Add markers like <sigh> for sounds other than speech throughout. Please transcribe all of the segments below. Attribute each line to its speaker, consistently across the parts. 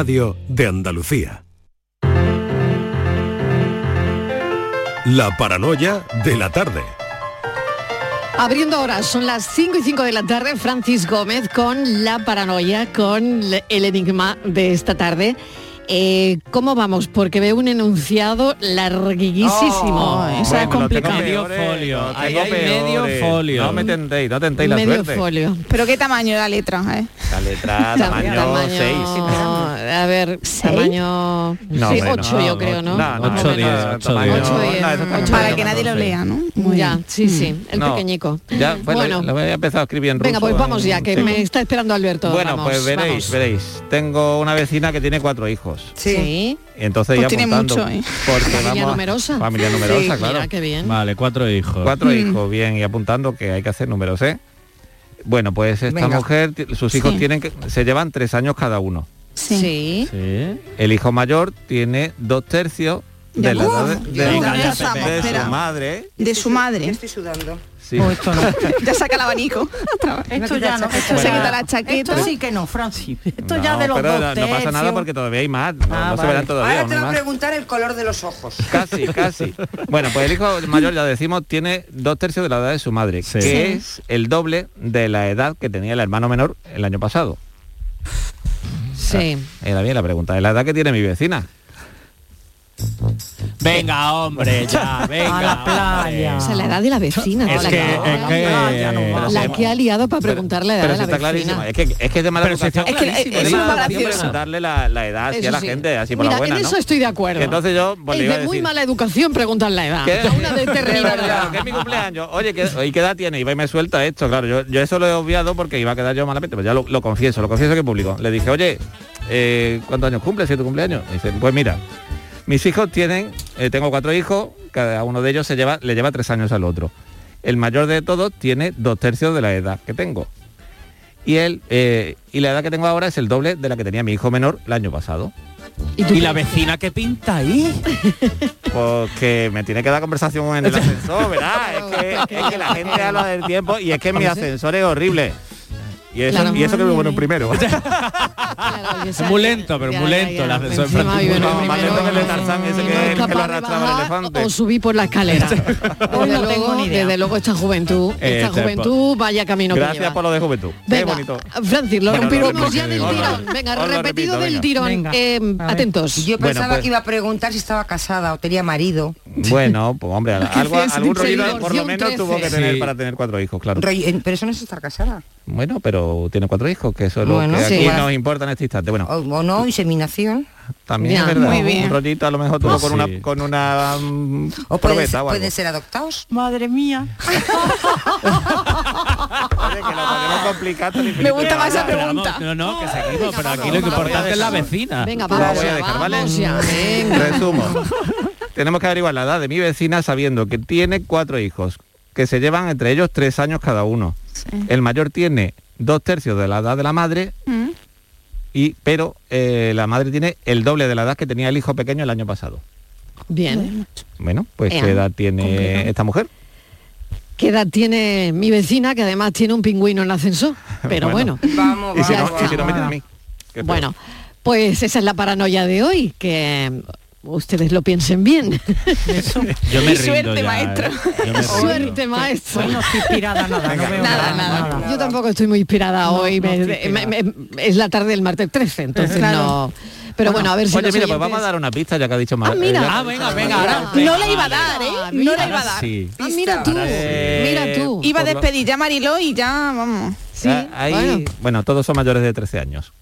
Speaker 1: Radio de Andalucía. La paranoia de la tarde.
Speaker 2: Abriendo ahora, son las 5 y 5 de la tarde, Francis Gómez con la paranoia, con el enigma de esta tarde. Eh, ¿Cómo vamos? Porque veo un enunciado larguísimo.
Speaker 3: Oh,
Speaker 2: Eso es
Speaker 3: bueno,
Speaker 2: complicado.
Speaker 3: tengo
Speaker 4: Medio folio.
Speaker 3: Lo
Speaker 4: Ahí hay medio folio.
Speaker 3: No me tentéis, no tentéis la
Speaker 2: Medio
Speaker 3: suerte.
Speaker 2: folio.
Speaker 5: Pero qué tamaño la letra, ¿eh?
Speaker 3: La letra <laughs> tamaño 6.
Speaker 2: A ver, tamaño
Speaker 3: No,
Speaker 2: sí, 8
Speaker 3: no,
Speaker 2: yo creo, ¿no?
Speaker 3: No, no,
Speaker 2: Más o
Speaker 3: no,
Speaker 2: menos.
Speaker 3: no,
Speaker 4: ocho,
Speaker 3: tamaño-
Speaker 2: diez. Ocho, diez.
Speaker 3: no, eso está
Speaker 2: Ocho,
Speaker 3: muy
Speaker 5: Para
Speaker 3: bien,
Speaker 5: que nadie lo lea, ¿no? Muy
Speaker 2: Ya,
Speaker 5: bien.
Speaker 2: sí, sí, el
Speaker 3: No.
Speaker 2: pequeñico.
Speaker 3: Ya, pues
Speaker 2: bueno,
Speaker 3: le voy a empezar a escribir en ruso.
Speaker 2: venga, pues vamos ya, que
Speaker 3: Sí.
Speaker 2: me está esperando Alberto.
Speaker 3: Bueno,
Speaker 2: Vamos,
Speaker 3: pues veréis,
Speaker 2: vamos.
Speaker 3: veréis. Tengo una vecina que tiene cuatro hijos.
Speaker 2: Sí.
Speaker 3: Y entonces
Speaker 5: Pues
Speaker 3: ya
Speaker 5: tiene
Speaker 3: apuntando.
Speaker 5: mucho, ¿eh?
Speaker 3: Porque
Speaker 2: Familia
Speaker 3: vamos a-
Speaker 2: numerosa.
Speaker 3: Familia numerosa,
Speaker 5: Sí,
Speaker 3: claro.
Speaker 2: Mira, qué bien.
Speaker 4: Vale, cuatro hijos.
Speaker 3: Cuatro
Speaker 5: Mm.
Speaker 3: hijos, bien, y apuntando que hay que hacer números, ¿eh? Bueno, pues esta
Speaker 6: Venga.
Speaker 3: mujer, sus hijos
Speaker 5: Sí.
Speaker 3: tienen que, se llevan tres años cada uno.
Speaker 5: Sí.
Speaker 2: Sí.
Speaker 4: Sí.
Speaker 3: El hijo mayor tiene dos tercios de la edad de, de- de su madre.
Speaker 5: De su madre.
Speaker 6: Estoy sudando.
Speaker 3: Sí. <laughs>
Speaker 5: ya saca el abanico.
Speaker 6: Esto ya no. Esto
Speaker 5: Se quita la chaqueta.
Speaker 6: Esto sí que no, Francis. Esto
Speaker 3: No,
Speaker 6: ya de los
Speaker 3: pero
Speaker 6: dos
Speaker 3: no, no pasa nada porque todavía hay más. No,
Speaker 6: Ah,
Speaker 3: no se
Speaker 6: vale.
Speaker 3: verán todavía.
Speaker 6: Ahora te voy a preguntar el color de los ojos.
Speaker 3: Casi, casi. Bueno, pues el hijo mayor, ya decimos, tiene dos tercios de la edad de su madre,
Speaker 4: Sí.
Speaker 3: que
Speaker 4: Sí.
Speaker 3: es el doble de la edad que tenía el hermano menor el año pasado.
Speaker 2: Sí.
Speaker 3: Era bien la pregunta, es la edad que tiene mi vecina.
Speaker 4: Venga, hombre, ya, venga. <laughs>
Speaker 6: A la playa.
Speaker 2: O sea, la edad de la vecina.
Speaker 4: Es
Speaker 2: la
Speaker 4: que,
Speaker 2: que-
Speaker 4: es que-
Speaker 2: la que ha liado para preguntar la edad
Speaker 3: Pero
Speaker 2: de la
Speaker 3: está clarísimo. Es que, es que es de mala
Speaker 4: Pero
Speaker 3: educación.
Speaker 5: Es que es
Speaker 3: mala educación preguntarle la, la edad así a la
Speaker 2: sí.
Speaker 3: gente, así por
Speaker 2: Mira,
Speaker 3: la buena,
Speaker 2: en
Speaker 3: ¿no?
Speaker 2: eso estoy de acuerdo.
Speaker 3: Entonces yo pues,
Speaker 2: es
Speaker 3: iba
Speaker 2: de
Speaker 3: a
Speaker 2: muy
Speaker 3: decir,
Speaker 2: mala educación preguntar la edad.
Speaker 3: ¿Qué?
Speaker 2: A una
Speaker 3: De
Speaker 2: determinada
Speaker 3: verdad,
Speaker 2: edad.
Speaker 3: que es mi cumpleaños. Oye, ¿qué, ¿y qué edad tiene? Va y me suelta esto, claro. Yo, yo eso lo he obviado porque iba a quedar yo malamente, pero ya lo, lo confieso, lo confieso que público. Le dije, oye, eh, ¿cuántos años cumple? ¿Si es tu cumpleaños? Y dice, pues mira, mis hijos tienen, eh, tengo cuatro hijos, cada uno de ellos se lleva, le lleva tres años al otro. El mayor de todos tiene dos tercios de la edad que tengo. Y él, eh, y la edad que tengo ahora es el doble de la que tenía mi hijo menor el año pasado.
Speaker 2: ¿Y tú
Speaker 4: ¿Y la vecina que pinta ahí? <laughs>
Speaker 3: Porque me tiene que dar conversación en el <laughs> ascensor, ¿verdad? Es que, es que la gente habla del tiempo y es que mi ascensor es horrible. Y eso,
Speaker 2: Claro.
Speaker 3: y eso que en un primero. <laughs>
Speaker 2: Claro,
Speaker 4: Muy lento, pero
Speaker 2: Ya,
Speaker 4: muy lento
Speaker 2: ya.
Speaker 4: el
Speaker 3: No, más lento que de Tarzán ese
Speaker 2: y
Speaker 3: que-
Speaker 2: no es
Speaker 3: que lo
Speaker 2: capaz de
Speaker 3: arrastraba el
Speaker 2: bajar
Speaker 3: elefante.
Speaker 2: O subir por la escalera. <laughs>
Speaker 6: Hoy tengo
Speaker 2: luego,
Speaker 6: ni idea.
Speaker 2: desde luego esta juventud,
Speaker 3: Eh,
Speaker 2: esta
Speaker 3: este,
Speaker 2: juventud vaya camino que
Speaker 3: Gracias
Speaker 2: lleva.
Speaker 3: por lo de juventud. Qué
Speaker 2: Venga,
Speaker 3: bonito.
Speaker 2: Francis, lo
Speaker 3: Bueno,
Speaker 2: repetimos ya del tirón. Venga, repetido del tirón. Eh, atentos.
Speaker 6: Yo
Speaker 3: Bueno,
Speaker 6: pensaba
Speaker 3: pues-
Speaker 6: que iba a preguntar si estaba casada o tenía marido. <laughs>
Speaker 3: Bueno, pues hombre, algún
Speaker 2: divorció
Speaker 3: por lo menos
Speaker 2: 13.
Speaker 3: tuvo que tener para tener cuatro hijos, claro.
Speaker 6: Rollo- en- Pero eso no es estar casada.
Speaker 3: Bueno, pero tiene cuatro hijos, que eso es lo
Speaker 6: Bueno,
Speaker 3: que
Speaker 2: sí.
Speaker 3: aquí
Speaker 2: Bueno.
Speaker 3: nos importa en este instante. Bueno,
Speaker 6: O, o no, inseminación.
Speaker 3: también
Speaker 2: Ya,
Speaker 3: es verdad.
Speaker 5: muy bien.
Speaker 3: Un rollito a lo mejor tuvo
Speaker 4: Pues
Speaker 3: con
Speaker 4: sí.
Speaker 3: una con una mm,
Speaker 6: O pueden, ser,
Speaker 3: o algo.
Speaker 6: pueden ser adoptados. Madre mía.
Speaker 3: Oye, que lo podemos complicar hasta el
Speaker 5: Me gusta más esa pregunta.
Speaker 4: no, no, que seguimos, pero aquí
Speaker 2: vamos,
Speaker 4: lo importante es la vecina.
Speaker 2: Venga,
Speaker 3: La
Speaker 2: vamos
Speaker 3: voy a
Speaker 2: ya,
Speaker 3: dejar, ¿vale?
Speaker 2: vamos ya. Venga.
Speaker 3: Resumo. Tenemos que averiguar la edad de mi vecina sabiendo que tiene cuatro hijos, que se llevan entre ellos tres años cada uno. El mayor tiene dos tercios de la edad de la madre,
Speaker 5: Mm.
Speaker 3: y, pero eh, la madre tiene el doble de la edad que tenía el hijo pequeño el año pasado.
Speaker 2: Bien.
Speaker 3: Bueno, pues
Speaker 2: Ea,
Speaker 3: ¿qué edad tiene esta mujer?
Speaker 2: ¿Qué edad tiene mi vecina que además tiene un pingüino en el ascensor? <laughs> Pero bueno.
Speaker 6: Vamos,
Speaker 3: Y si, no, y si no meten a mí. ¿Qué
Speaker 2: Bueno, pues esa es la paranoia de hoy, que ustedes lo piensen bien. <laughs>
Speaker 4: Yo me
Speaker 5: Y
Speaker 4: rindo
Speaker 5: suerte, maestro.
Speaker 4: ¿eh? Yo me <laughs> rindo.
Speaker 2: Suerte, maestro.
Speaker 6: Hoy no estoy inspirada nada. no veo
Speaker 2: Nada, nada. Yo tampoco estoy muy inspirada
Speaker 6: No,
Speaker 2: hoy.
Speaker 6: no
Speaker 2: me-
Speaker 6: estoy
Speaker 2: me-
Speaker 6: inspirada.
Speaker 2: me- es la tarde del martes 13, entonces
Speaker 5: Claro.
Speaker 2: no. Pero bueno, a ver si
Speaker 3: Oye, mira, pues
Speaker 2: oyentes-
Speaker 3: vamos a dar una pista ya que ha dicho Mar-
Speaker 2: Ah, mira.
Speaker 3: eh,
Speaker 4: Ah, venga, venga, ahora.
Speaker 5: No la iba a dar, ¿eh? No la iba a dar.
Speaker 4: sí.
Speaker 2: Ah, mira tú,
Speaker 3: Eh,
Speaker 2: mira tú.
Speaker 5: Iba a
Speaker 3: Por lo-
Speaker 5: despedir ya a Mariló y ya, vamos.
Speaker 2: Sí,
Speaker 3: Ah, ahí-
Speaker 2: bueno,
Speaker 3: bueno. todos son mayores de 13 años.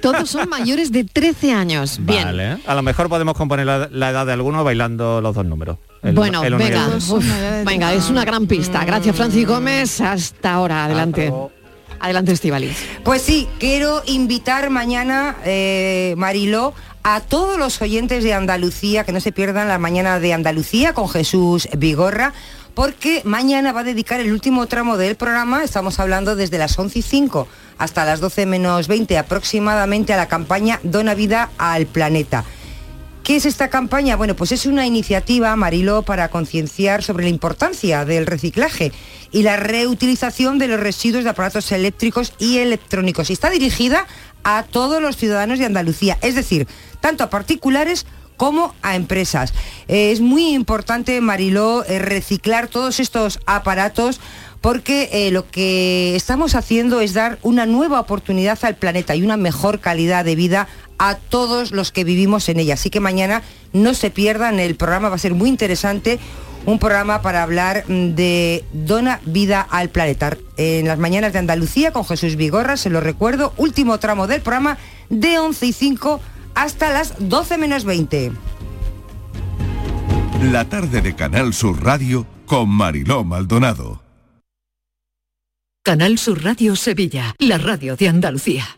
Speaker 2: Todos son mayores de 13 años. Bien.
Speaker 4: Vale.
Speaker 3: A lo mejor podemos componer la, la edad de alguno bailando los dos números. El-
Speaker 2: bueno,
Speaker 3: el
Speaker 2: venga, uf, venga, es una gran pista. Gracias, Francis Gómez. Hasta ahora, adelante.
Speaker 3: Hasta.
Speaker 2: Adelante, Estivaliz.
Speaker 6: Pues sí, quiero invitar mañana, eh, Mariló, a todos los oyentes de Andalucía que no se pierdan la mañana de Andalucía con Jesús Vigorra, porque mañana va a dedicar el último tramo del programa, estamos hablando desde las 11 y 5 hasta las 12 menos 20 aproximadamente a la campaña Dona Vida al Planeta. ¿Qué es esta campaña? Bueno, pues es una iniciativa, Mariló, para concienciar sobre la importancia del reciclaje y la reutilización de los residuos de aparatos eléctricos y electrónicos. Y está dirigida
Speaker 7: a todos los ciudadanos de Andalucía, es decir, tanto a particulares como a empresas. Eh, es muy importante, Mariló, eh, reciclar todos estos aparatos porque eh, lo que estamos haciendo es dar una nueva oportunidad al planeta y una mejor calidad de vida a todos los que vivimos en ella. Así que mañana no se pierdan, el programa va a ser muy interesante, un programa para hablar mm, de Dona Vida al Planeta. En las mañanas de Andalucía con Jesús Vigorra, se lo recuerdo, último tramo del programa de 11 y 5 hasta las 12 menos 20.
Speaker 8: La tarde de Canal Sur Radio con Mariló Maldonado.
Speaker 9: Canal Sur Radio Sevilla, la radio de Andalucía.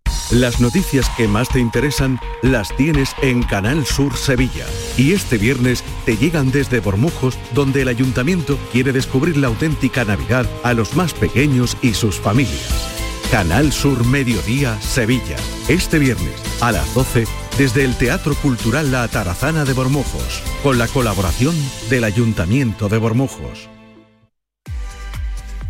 Speaker 10: Las noticias que más te interesan las tienes en Canal Sur Sevilla. Y este viernes te llegan desde Bormujos, donde el ayuntamiento quiere descubrir la auténtica Navidad a los más pequeños y sus familias. Canal Sur Mediodía Sevilla. Este viernes a las 12 desde el Teatro Cultural La Atarazana de Bormujos, con la colaboración del Ayuntamiento de Bormujos.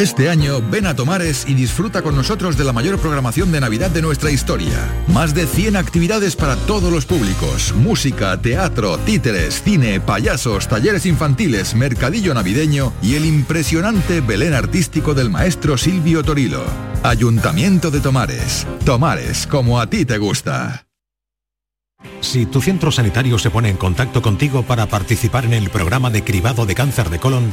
Speaker 11: Este año ven a Tomares y disfruta con nosotros de la mayor programación de Navidad de nuestra historia. Más de 100 actividades para todos los públicos. Música, teatro, títeres, cine, payasos, talleres infantiles, mercadillo navideño y el impresionante Belén artístico del maestro Silvio Torilo. Ayuntamiento de Tomares. Tomares, como a ti te gusta.
Speaker 10: Si tu centro sanitario se pone en contacto contigo para participar en el programa de cribado de cáncer de colon,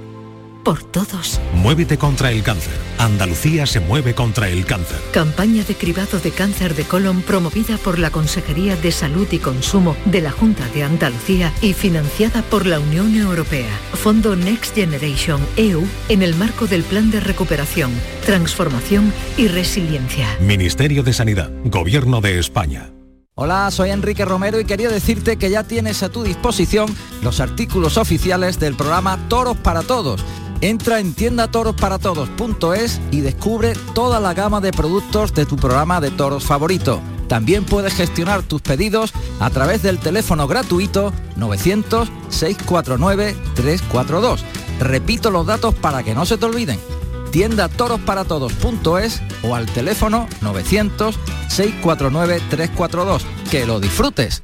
Speaker 9: por todos.
Speaker 10: Muévete contra el cáncer. Andalucía se mueve contra el cáncer.
Speaker 9: Campaña de cribado de cáncer de colon promovida por la Consejería de Salud y Consumo de la Junta de Andalucía y financiada por la Unión Europea. Fondo Next Generation EU en el marco del Plan de Recuperación, Transformación y Resiliencia.
Speaker 10: Ministerio de Sanidad, Gobierno de España.
Speaker 12: Hola, soy Enrique Romero y quería decirte que ya tienes a tu disposición los artículos oficiales del programa Toros para Todos Entra en tiendatorosparatodos.es y descubre toda la gama de productos de tu programa de toros favorito. También puedes gestionar tus pedidos a través del teléfono gratuito 900-649-342. Repito los datos para que no se te olviden. tiendatorosparatodos.es o al teléfono 900-649-342. Que lo disfrutes.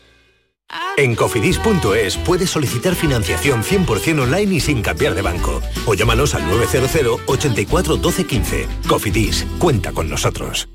Speaker 13: En cofidis.es puedes solicitar financiación 100% online y sin cambiar de banco. O llámanos al 900 84 12 15. Cofidis, cuenta con nosotros.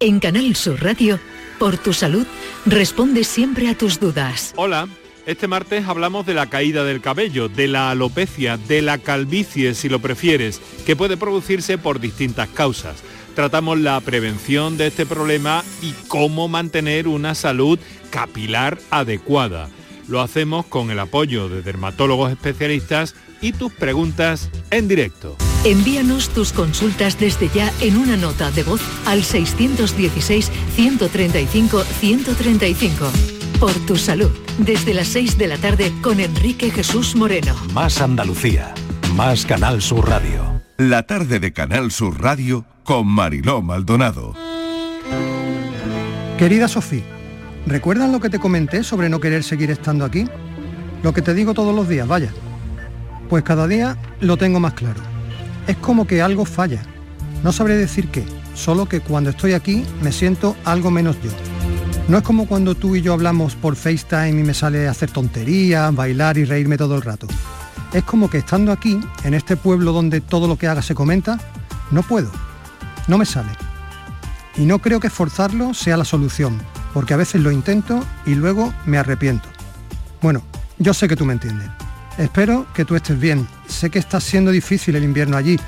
Speaker 9: En Canal Sur Radio, por tu salud, responde siempre a tus dudas.
Speaker 14: Hola, este martes hablamos de la caída del cabello, de la alopecia, de la calvicie si lo prefieres, que puede producirse por distintas causas. Tratamos la prevención de este problema y cómo mantener una salud capilar adecuada. Lo hacemos con el apoyo de dermatólogos especialistas y tus preguntas en directo.
Speaker 9: Envíanos tus consultas desde ya en una nota de voz al 616-135-135. Por tu salud, desde las 6 de la tarde con Enrique Jesús Moreno.
Speaker 8: Más Andalucía. Más Canal Sur Radio. La tarde de Canal Sur Radio con Mariló Maldonado.
Speaker 15: Querida Sofía, ¿recuerdas lo que te comenté sobre no querer seguir estando aquí? Lo que te digo todos los días, vaya. Pues cada día lo tengo más claro. Es como que algo falla. No sabré decir qué, solo que cuando estoy aquí me siento algo menos yo. No es como cuando tú y yo hablamos por FaceTime y me sale hacer tonterías, bailar y reírme todo el rato. Es como que estando aquí, en este pueblo donde todo lo que haga se comenta, no puedo. No me sale. Y no creo que esforzarlo sea la solución, porque a veces lo intento y luego me arrepiento. Bueno, yo sé que tú me entiendes. Espero que tú estés bien. Sé que está siendo difícil el invierno allí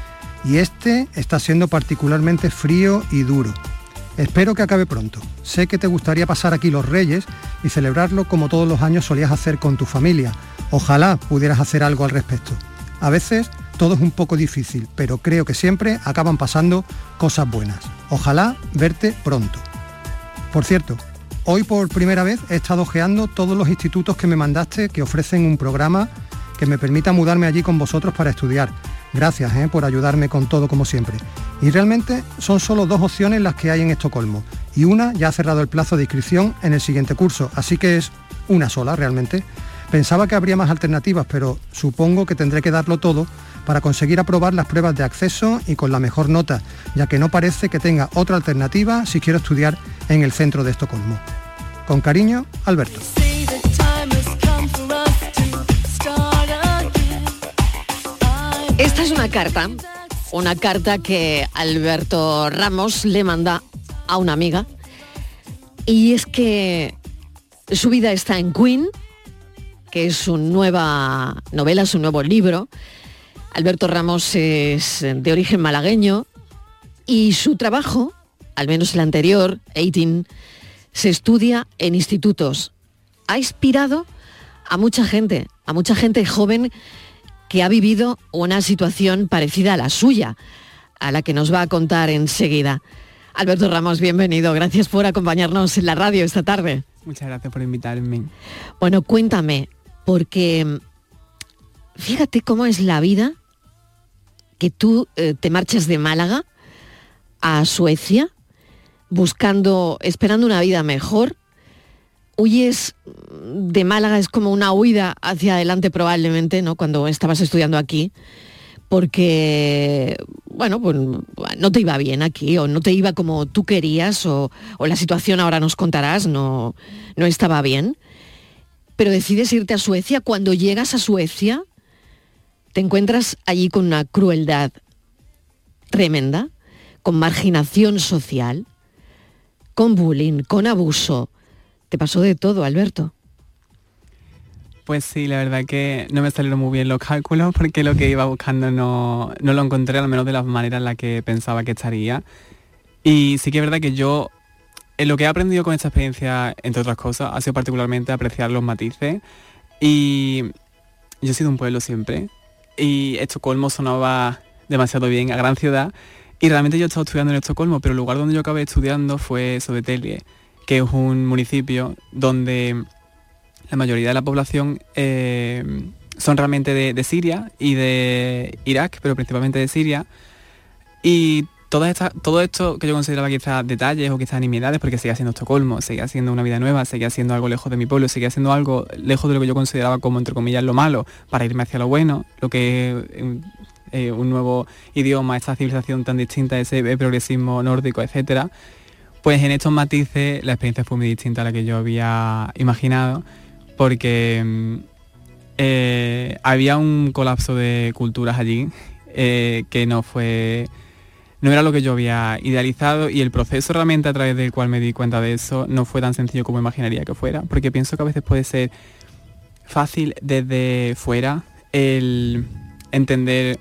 Speaker 15: y este está siendo particularmente frío y duro. Espero que acabe pronto. Sé que te gustaría pasar aquí los Reyes y celebrarlo como todos los años solías hacer con tu familia. Ojalá pudieras hacer algo al respecto. A veces todo es un poco difícil, pero creo que siempre acaban pasando cosas buenas. Ojalá verte pronto. Por cierto, hoy por primera vez he estado ojeando todos los institutos que me mandaste que ofrecen un programa que me permita mudarme allí con vosotros para estudiar. Gracias eh, por ayudarme con todo como siempre. Y realmente son solo dos opciones las que hay en Estocolmo. Y una ya ha cerrado el plazo de inscripción en el siguiente curso, así que es una sola realmente. Pensaba que habría más alternativas, pero supongo que tendré que darlo todo para conseguir aprobar las pruebas de acceso y con la mejor nota, ya que no parece que tenga otra alternativa si quiero estudiar en el centro de Estocolmo. Con cariño, Alberto.
Speaker 2: Esta es una carta, una carta que Alberto Ramos le manda a una amiga. Y es que su vida está en Queen, que es su nueva novela, su nuevo libro. Alberto Ramos es de origen malagueño y su trabajo, al menos el anterior, 18, se estudia en institutos. Ha inspirado a mucha gente, a mucha gente joven que ha vivido una situación parecida a la suya, a la que nos va a contar enseguida. Alberto Ramos, bienvenido. Gracias por acompañarnos en la radio esta tarde.
Speaker 16: Muchas gracias por invitarme.
Speaker 2: Bueno, cuéntame, porque fíjate cómo es la vida que tú eh, te marchas de Málaga a Suecia buscando, esperando una vida mejor. Huyes de Málaga, es como una huida hacia adelante probablemente, ¿no? Cuando estabas estudiando aquí, porque, bueno, pues no te iba bien aquí, o no te iba como tú querías, o, o la situación ahora nos contarás, no, no estaba bien. Pero decides irte a Suecia. Cuando llegas a Suecia, te encuentras allí con una crueldad tremenda, con marginación social, con bullying, con abuso. Te pasó de todo, Alberto.
Speaker 16: Pues sí, la verdad que no me salieron muy bien los cálculos porque lo que iba buscando no, no lo encontré, al menos de la manera en la que pensaba que estaría. Y sí que es verdad que yo, en lo que he aprendido con esta experiencia, entre otras cosas, ha sido particularmente apreciar los matices. Y yo he sido un pueblo siempre. Y Estocolmo sonaba demasiado bien, a gran ciudad. Y realmente yo he estado estudiando en Estocolmo, pero el lugar donde yo acabé estudiando fue Södertälje, que es un municipio donde la mayoría de la población eh, son realmente de, Siria y de Irak, pero principalmente de Siria. Y todo esto que yo consideraba quizás detalles o quizás nimiedades, porque seguía siendo Estocolmo, seguía siendo una vida nueva, seguía siendo algo lejos de mi pueblo, seguía siendo algo lejos de lo que yo consideraba como, entre comillas, lo malo, para irme hacia lo bueno, lo que eh, eh, un nuevo idioma, esta civilización tan distinta, ese progresismo nórdico, etcétera. Pues en estos matices la experiencia fue muy distinta a la que yo había imaginado, porque mm, eh, había un colapso de culturas allí eh, que no fue no era lo que yo había idealizado y el proceso realmente a través del cual me di cuenta de eso no fue tan sencillo como imaginaría que fuera, porque pienso que a veces puede ser fácil desde fuera el entender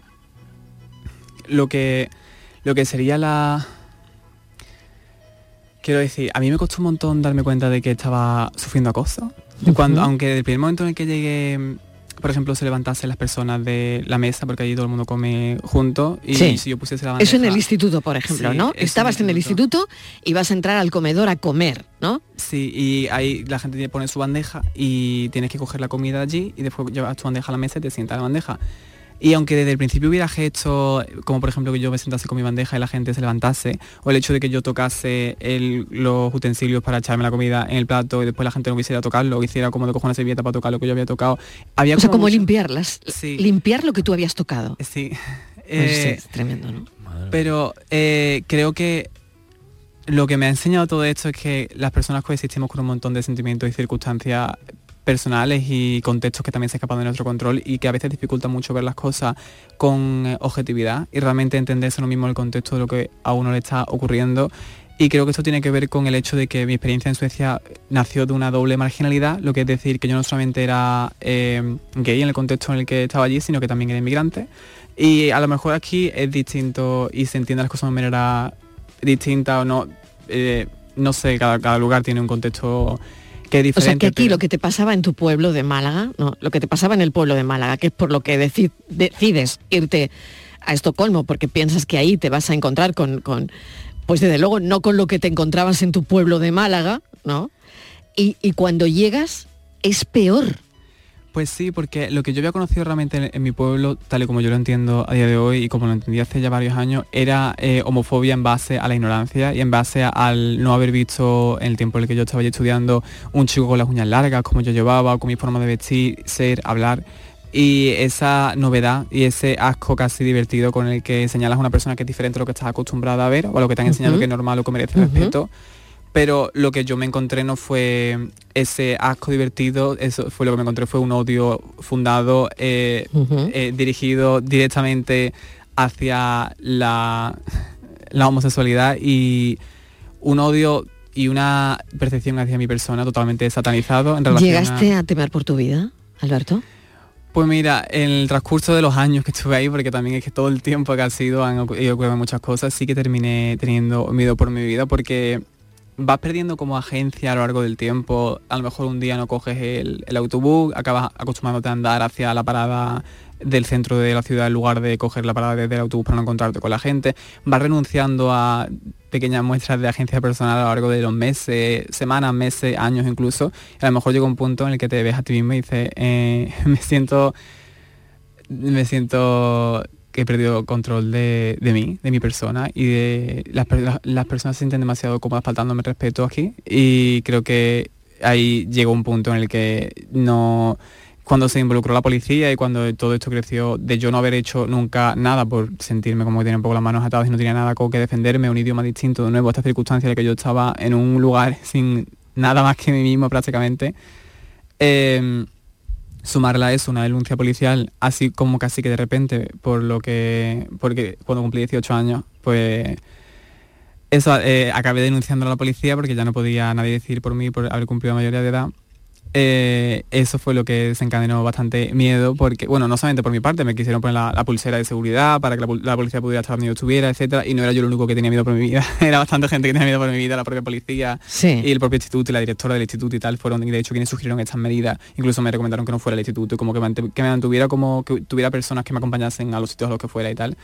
Speaker 16: lo que lo que sería la quiero decir, a mí me costó un montón darme cuenta de que estaba sufriendo acoso. Cuando, aunque desde el primer momento en el que llegué, por ejemplo, se levantasen las personas de la mesa, porque allí todo el mundo come juntos, y
Speaker 2: Sí.
Speaker 16: si yo pusiese la bandeja...
Speaker 2: Eso en el instituto, por ejemplo,
Speaker 16: Sí,
Speaker 2: ¿no?
Speaker 16: eso en el
Speaker 2: Estabas en el instituto y vas a entrar al comedor a comer, ¿no?
Speaker 16: Sí, y ahí la gente tiene- pone su bandeja y tienes que coger la comida allí y después llevas tu bandeja a la mesa y te sientas a la bandeja. Y aunque desde el principio hubiera gestos, como por ejemplo que yo me sentase con mi bandeja y la gente se levantase, o el hecho de que yo tocase el- los utensilios para echarme la comida en el plato y después la gente no quisiera tocarlo, o hiciera como de coger una servilleta para tocar lo que yo había tocado, había
Speaker 2: o sea, como
Speaker 16: mucho-
Speaker 2: limpiarlas, limpiar lo que tú habías tocado.
Speaker 16: Sí. <laughs>
Speaker 2: Pues
Speaker 16: Eh,
Speaker 2: es tremendo, ¿no?
Speaker 16: Pero eh, creo que lo que me ha enseñado todo esto es que las personas coexistimos con un montón de sentimientos y circunstancias personales y contextos que también se escapan de nuestro control y que a veces dificulta mucho ver las cosas con eh, objetividad y realmente entenderse lo mismo el contexto de lo que a uno le está ocurriendo. Y creo que esto tiene que ver con el hecho de que mi experiencia en Suecia nació de una doble marginalidad, lo que es decir que yo no solamente era eh, gay en el contexto en el que estaba allí, sino que también era inmigrante. Y a lo mejor aquí es distinto y se entiende las cosas de manera distinta o no. eh, no sé, cada, cada lugar tiene un contexto es
Speaker 2: O sea, que aquí
Speaker 16: pero-
Speaker 2: lo que te pasaba en tu pueblo de Málaga, no, lo que te pasaba en el pueblo de Málaga, que es por lo que deci- decides irte a Estocolmo, porque piensas que ahí te vas a encontrar con, con, pues desde luego no con lo que te encontrabas en tu pueblo de Málaga, ¿no? Y, y cuando llegas es peor.
Speaker 16: Pues sí, porque lo que yo había conocido realmente en, en mi pueblo, tal y como yo lo entiendo a día de hoy y como lo entendí hace ya varios años, era eh, homofobia en base a la ignorancia y en base a- al no haber visto en el tiempo en el que yo estaba allí estudiando un chico con las uñas largas, como yo llevaba, o con mi forma de vestir, ser, hablar. Y esa novedad y ese asco casi divertido con el que señalas a una persona que es diferente a lo que estás acostumbrada a ver o a lo que te han enseñado que es normal o que merece respeto pero lo que yo me encontré no fue ese asco divertido, eso fue lo que me encontré, fue un odio fundado, eh, eh, dirigido directamente hacia la, la homosexualidad y un odio y una percepción hacia mi persona totalmente satanizado en relación
Speaker 2: ¿Llegaste
Speaker 16: a...
Speaker 2: a temer por tu vida, Alberto?
Speaker 16: Pues mira, en el transcurso de los años que estuve ahí, porque también es que todo el tiempo que ha sido han ocu- ido ocurriendo muchas cosas, sí que terminé teniendo miedo por mi vida porque vas perdiendo como agencia a lo largo del tiempo. A lo mejor un día no coges el, autobús, acabas acostumbrándote a andar hacia la parada del centro de la ciudad en lugar de coger la parada desde el autobús para no encontrarte con la gente. Vas renunciando a pequeñas muestras de agencia personal a lo largo de los meses, semanas, meses, años incluso. Y a lo mejor llega un punto en el que te ves a ti mismo y dices, eh, <laughs> me siento me siento he perdido control de, de mí, de mi persona y de las, las- personas se sienten demasiado cómodas faltándome respeto aquí y creo que ahí llegó un punto en el que no cuando se involucró la policía y cuando todo esto creció de yo no haber hecho nunca nada por sentirme como que tenía un poco las manos atadas y no tenía nada con que defenderme, un idioma distinto de nuevo esta circunstancia la que yo estaba en un lugar <laughs> sin nada más que mí mismo prácticamente. Em, sumarla a eso, una denuncia policial, así como casi que de repente, por lo que, porque cuando cumplí 18 años, pues eso, eh, acabé denunciando a la policía porque ya no podía nadie decir por mí por haber cumplido la mayoría de edad. Eh, eso fue lo que desencadenó bastante miedo porque, bueno, no solamente por mi parte, me quisieron poner la, la pulsera de seguridad para que la, pol- la policía pudiera estar donde yo estuviera, etcétera, y no era yo el único que tenía miedo por mi vida, <laughs> era bastante gente que tenía miedo por mi vida, la propia policía
Speaker 2: Sí.
Speaker 16: y el propio instituto y la directora del instituto y tal fueron de hecho quienes sugirieron estas medidas, incluso me recomendaron que no fuera al instituto y como que, me mantuviera como que tuviera personas que me acompañasen a los sitios a los que fuera y tal.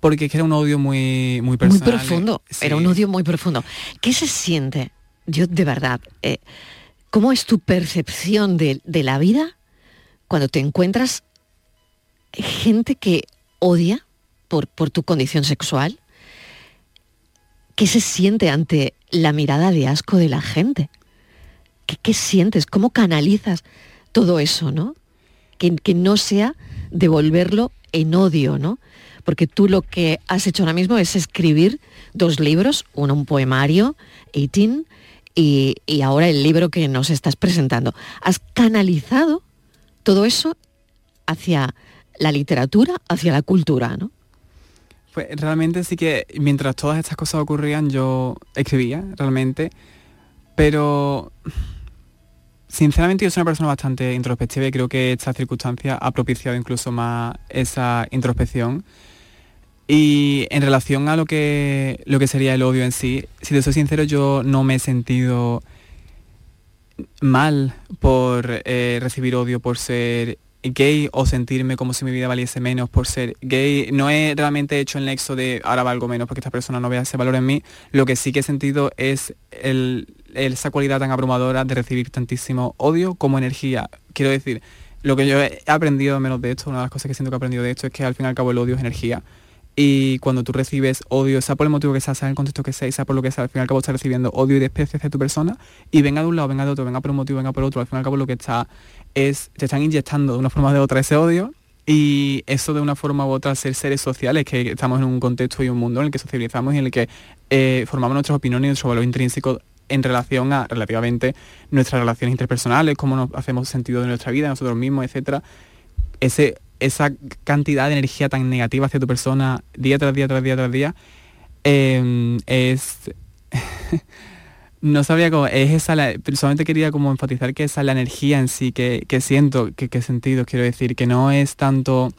Speaker 16: Porque es que era un odio muy, muy
Speaker 2: Muy
Speaker 16: personal.
Speaker 2: profundo, era un odio muy profundo. ¿Qué se siente? Yo de verdad, eh, ¿cómo es tu percepción de, de la vida cuando te encuentras gente que odia por, por tu condición sexual? ¿Qué se siente ante la mirada de asco de la gente? ¿Qué, sientes? ¿Cómo canalizas todo eso, no? Que, que no sea devolverlo en odio, ¿no? Porque tú lo que has hecho ahora mismo es escribir dos libros, uno un poemario, 18, y, ahora el libro que nos estás presentando. Has canalizado todo eso hacia la literatura, hacia la cultura, ¿no?
Speaker 16: Pues realmente sí que mientras todas estas cosas ocurrían yo escribía realmente, pero sinceramente yo soy una persona bastante introspectiva y creo que esta circunstancia ha propiciado incluso más esa introspección. Y en relación a lo que, lo que sería el odio en sí, si te soy sincero, yo no me he sentido mal por eh, recibir odio por ser gay o sentirme como si mi vida valiese menos por ser gay. No he realmente hecho el nexo de ahora valgo menos porque esta persona no vea ese valor en mí. Lo que sí que he sentido es esa cualidad tan abrumadora de recibir tantísimo odio como energía. Quiero decir, lo que yo he aprendido menos de esto, una de las cosas que siento que he aprendido de esto es que al fin y al cabo el odio es energía. Y cuando tú recibes odio, sea por el motivo que sea, sea en el contexto que sea, sea por lo que sea, al fin y al cabo estás recibiendo odio y desprecio hacia tu persona, y venga de un lado, venga de otro, venga por un motivo, venga por otro, al fin y al cabo lo que está es, te están inyectando de una forma o de otra ese odio, y eso de una forma u otra ser seres sociales, que estamos en un contexto y un mundo en el que socializamos y en el que eh, formamos nuestras opiniones y nuestro valor intrínseco en relación a relativamente nuestras relaciones interpersonales, cómo nos hacemos sentido de nuestra vida, nosotros mismos, etcétera. Ese, esa cantidad de energía tan negativa hacia tu persona día tras día tras día tras día eh, es <laughs> no sabía cómo es esa la, solamente quería como enfatizar que esa es la energía en sí que, que siento que, que sentido quiero decir que no es tanto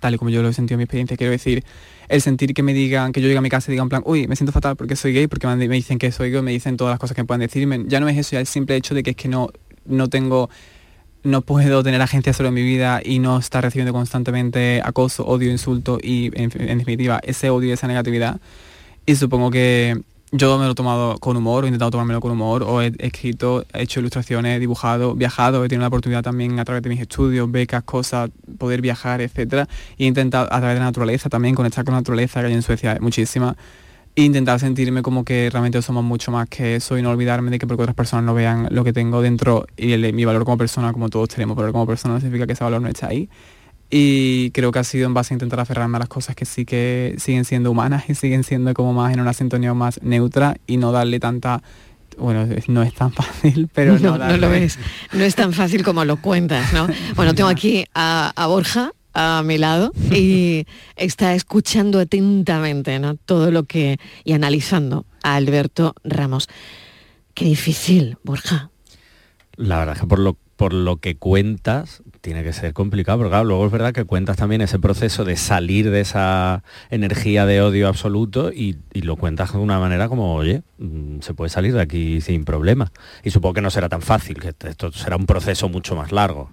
Speaker 16: tal y como yo lo he sentido en mi experiencia quiero decir el sentir que me digan que yo llegue a mi casa y diga en plan uy me siento fatal porque soy gay porque me, dicen que soy gay me dicen todas las cosas que puedan decirme ya no es eso ya el simple hecho de que es que no no tengo no puedo tener agencia sobre mi vida y no estar recibiendo constantemente acoso, odio, insulto y en, definitiva ese odio y esa negatividad. Y supongo que yo me lo he tomado con humor, he intentado tomármelo con humor, o he escrito, he hecho ilustraciones, he dibujado, viajado, he tenido la oportunidad también a través de mis estudios, becas, cosas, poder viajar, etcétera. Y he intentado a través de la naturaleza también, conectar con la naturaleza, que hay en Suecia muchísima. E intentar sentirme como que realmente somos mucho más que eso y no olvidarme de que porque otras personas no vean lo que tengo dentro y el- mi valor como persona, como todos tenemos valor como persona, no significa que ese valor no esté ahí. Y creo que ha sido en base a intentar aferrarme a las cosas que sí que siguen siendo humanas y siguen siendo como más en una sintonía más neutra y no darle tanta... Bueno, no es tan <laughs> fácil, pero no,
Speaker 2: no, no lo es. No es tan fácil como lo cuentas, ¿no? <laughs> Bueno, tengo aquí a, a Borja a mi lado <laughs> y está escuchando atentamente ¿no? todo lo que y analizando a Alberto Ramos. Qué difícil, Borja.
Speaker 4: La verdad es que por lo, por lo que cuentas tiene que ser complicado, claro, luego es verdad que cuentas también ese proceso de salir de esa energía de odio absoluto y, y lo cuentas de una manera como, oye, mm, se puede salir de aquí sin problema. Y supongo que no será tan fácil, que esto será un proceso mucho más largo.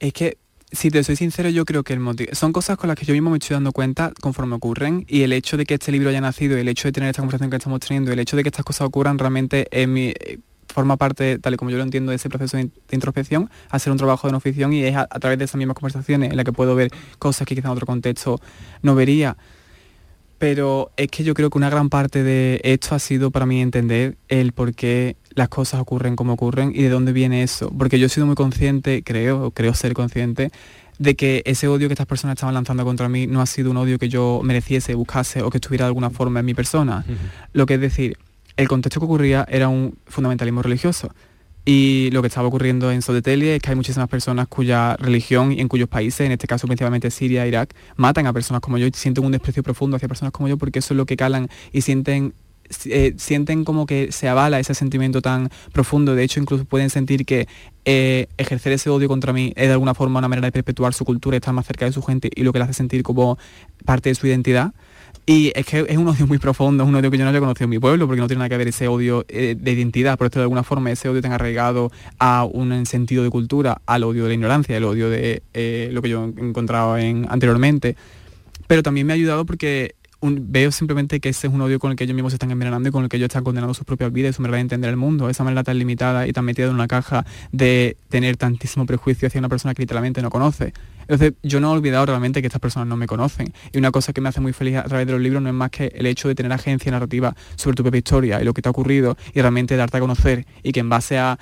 Speaker 16: Es que, si te soy sincero, yo creo que el motivo... Son cosas con las que yo mismo me estoy dando cuenta conforme ocurren y el hecho de que este libro haya nacido, el hecho de tener esta conversación que estamos teniendo, el hecho de que estas cosas ocurran realmente en mi, eh, forma parte, tal y como yo lo entiendo, de ese proceso de introspección, hacer un trabajo de no ficción y es a, a través de esas mismas conversaciones en las que puedo ver cosas que quizá en otro contexto no vería. Pero es que yo creo que una gran parte de esto ha sido para mí entender el por qué las cosas ocurren como ocurren y de dónde viene eso. Porque yo he sido muy consciente, creo, creo ser consciente, de que ese odio que estas personas estaban lanzando contra mí no ha sido un odio que yo mereciese, buscase o que estuviera de alguna forma en mi persona. Lo que es decir, el contexto que ocurría era un fundamentalismo religioso. Y lo que estaba ocurriendo en Sodetelia es que hay muchísimas personas cuya religión y en cuyos países, en este caso principalmente Siria, Irak, matan a personas como yo y sienten un desprecio profundo hacia personas como yo porque eso es lo que calan y sienten eh, sienten como que se avala ese sentimiento tan profundo. De hecho, incluso pueden sentir que eh, ejercer ese odio contra mí es de alguna forma una manera de perpetuar su cultura, estar más cerca de su gente y lo que le hace sentir como parte de su identidad. Y es que es un odio muy profundo, es un odio que yo no había conocido en mi pueblo, porque no tiene nada que ver ese odio eh, de identidad, por esto de alguna forma ese odio tan arraigado a un sentido de cultura, al odio de la ignorancia, el odio de eh, lo que yo he encontrado en, anteriormente. Pero también me ha ayudado porque veo simplemente que ese es un odio con el que ellos mismos se están envenenando y con el que ellos están condenando sus propias vidas y su manera de entender el mundo, esa manera tan limitada y tan metida en una caja de tener tantísimo prejuicio hacia una persona que literalmente no conoce. Entonces, yo no he olvidado realmente que estas personas no me conocen. Y una cosa que me hace muy feliz a través de los libros no es más que el hecho de tener agencia narrativa sobre tu propia historia y lo que te ha ocurrido y realmente darte a conocer y que en base a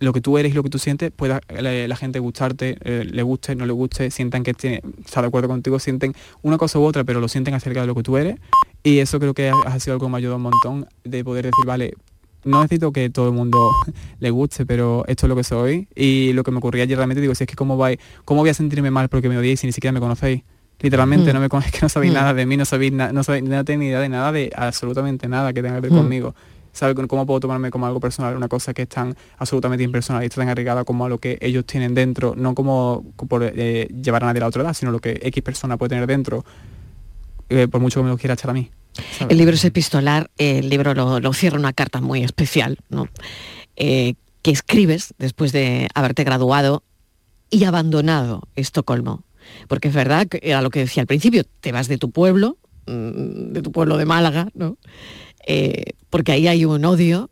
Speaker 16: lo que tú eres y lo que tú sientes, pueda la, la gente gustarte, eh, le guste, no le guste, sientan que tiene, está de acuerdo contigo, sienten una cosa u otra, pero lo sienten acerca de lo que tú eres. Y eso creo que ha, ha sido algo que me ha ayudado un montón de poder decir, vale, no necesito que todo el mundo <laughs> le guste, pero esto es lo que soy. Y lo que me ocurría ayer realmente digo, si es que cómo, vais, cómo voy a sentirme mal porque me odiéis si ni siquiera me conocéis. Literalmente,
Speaker 2: Mm.
Speaker 16: no me <laughs> es que no sabéis
Speaker 2: Mm.
Speaker 16: nada de mí, no sabéis nada, no sabéis, no tenéis ni idea de nada, de absolutamente nada que tenga que ver
Speaker 2: Mm.
Speaker 16: conmigo. ¿Sabe cómo puedo tomarme como algo personal una cosa que es tan absolutamente impersonal y está tan arraigada como a lo que ellos tienen dentro, no como por eh, llevar a nadie a la otra edad, sino lo que X persona puede tener dentro, eh, por mucho que me lo quiera echar a mí.
Speaker 2: El libro es epistolar, el libro lo, lo cierra una carta muy especial, ¿no? Eh, que escribes después de haberte graduado y abandonado Estocolmo. Porque es verdad que era lo que decía al principio, te vas de tu pueblo, mm, de tu pueblo de Málaga, ¿no? Eh, porque ahí hay un odio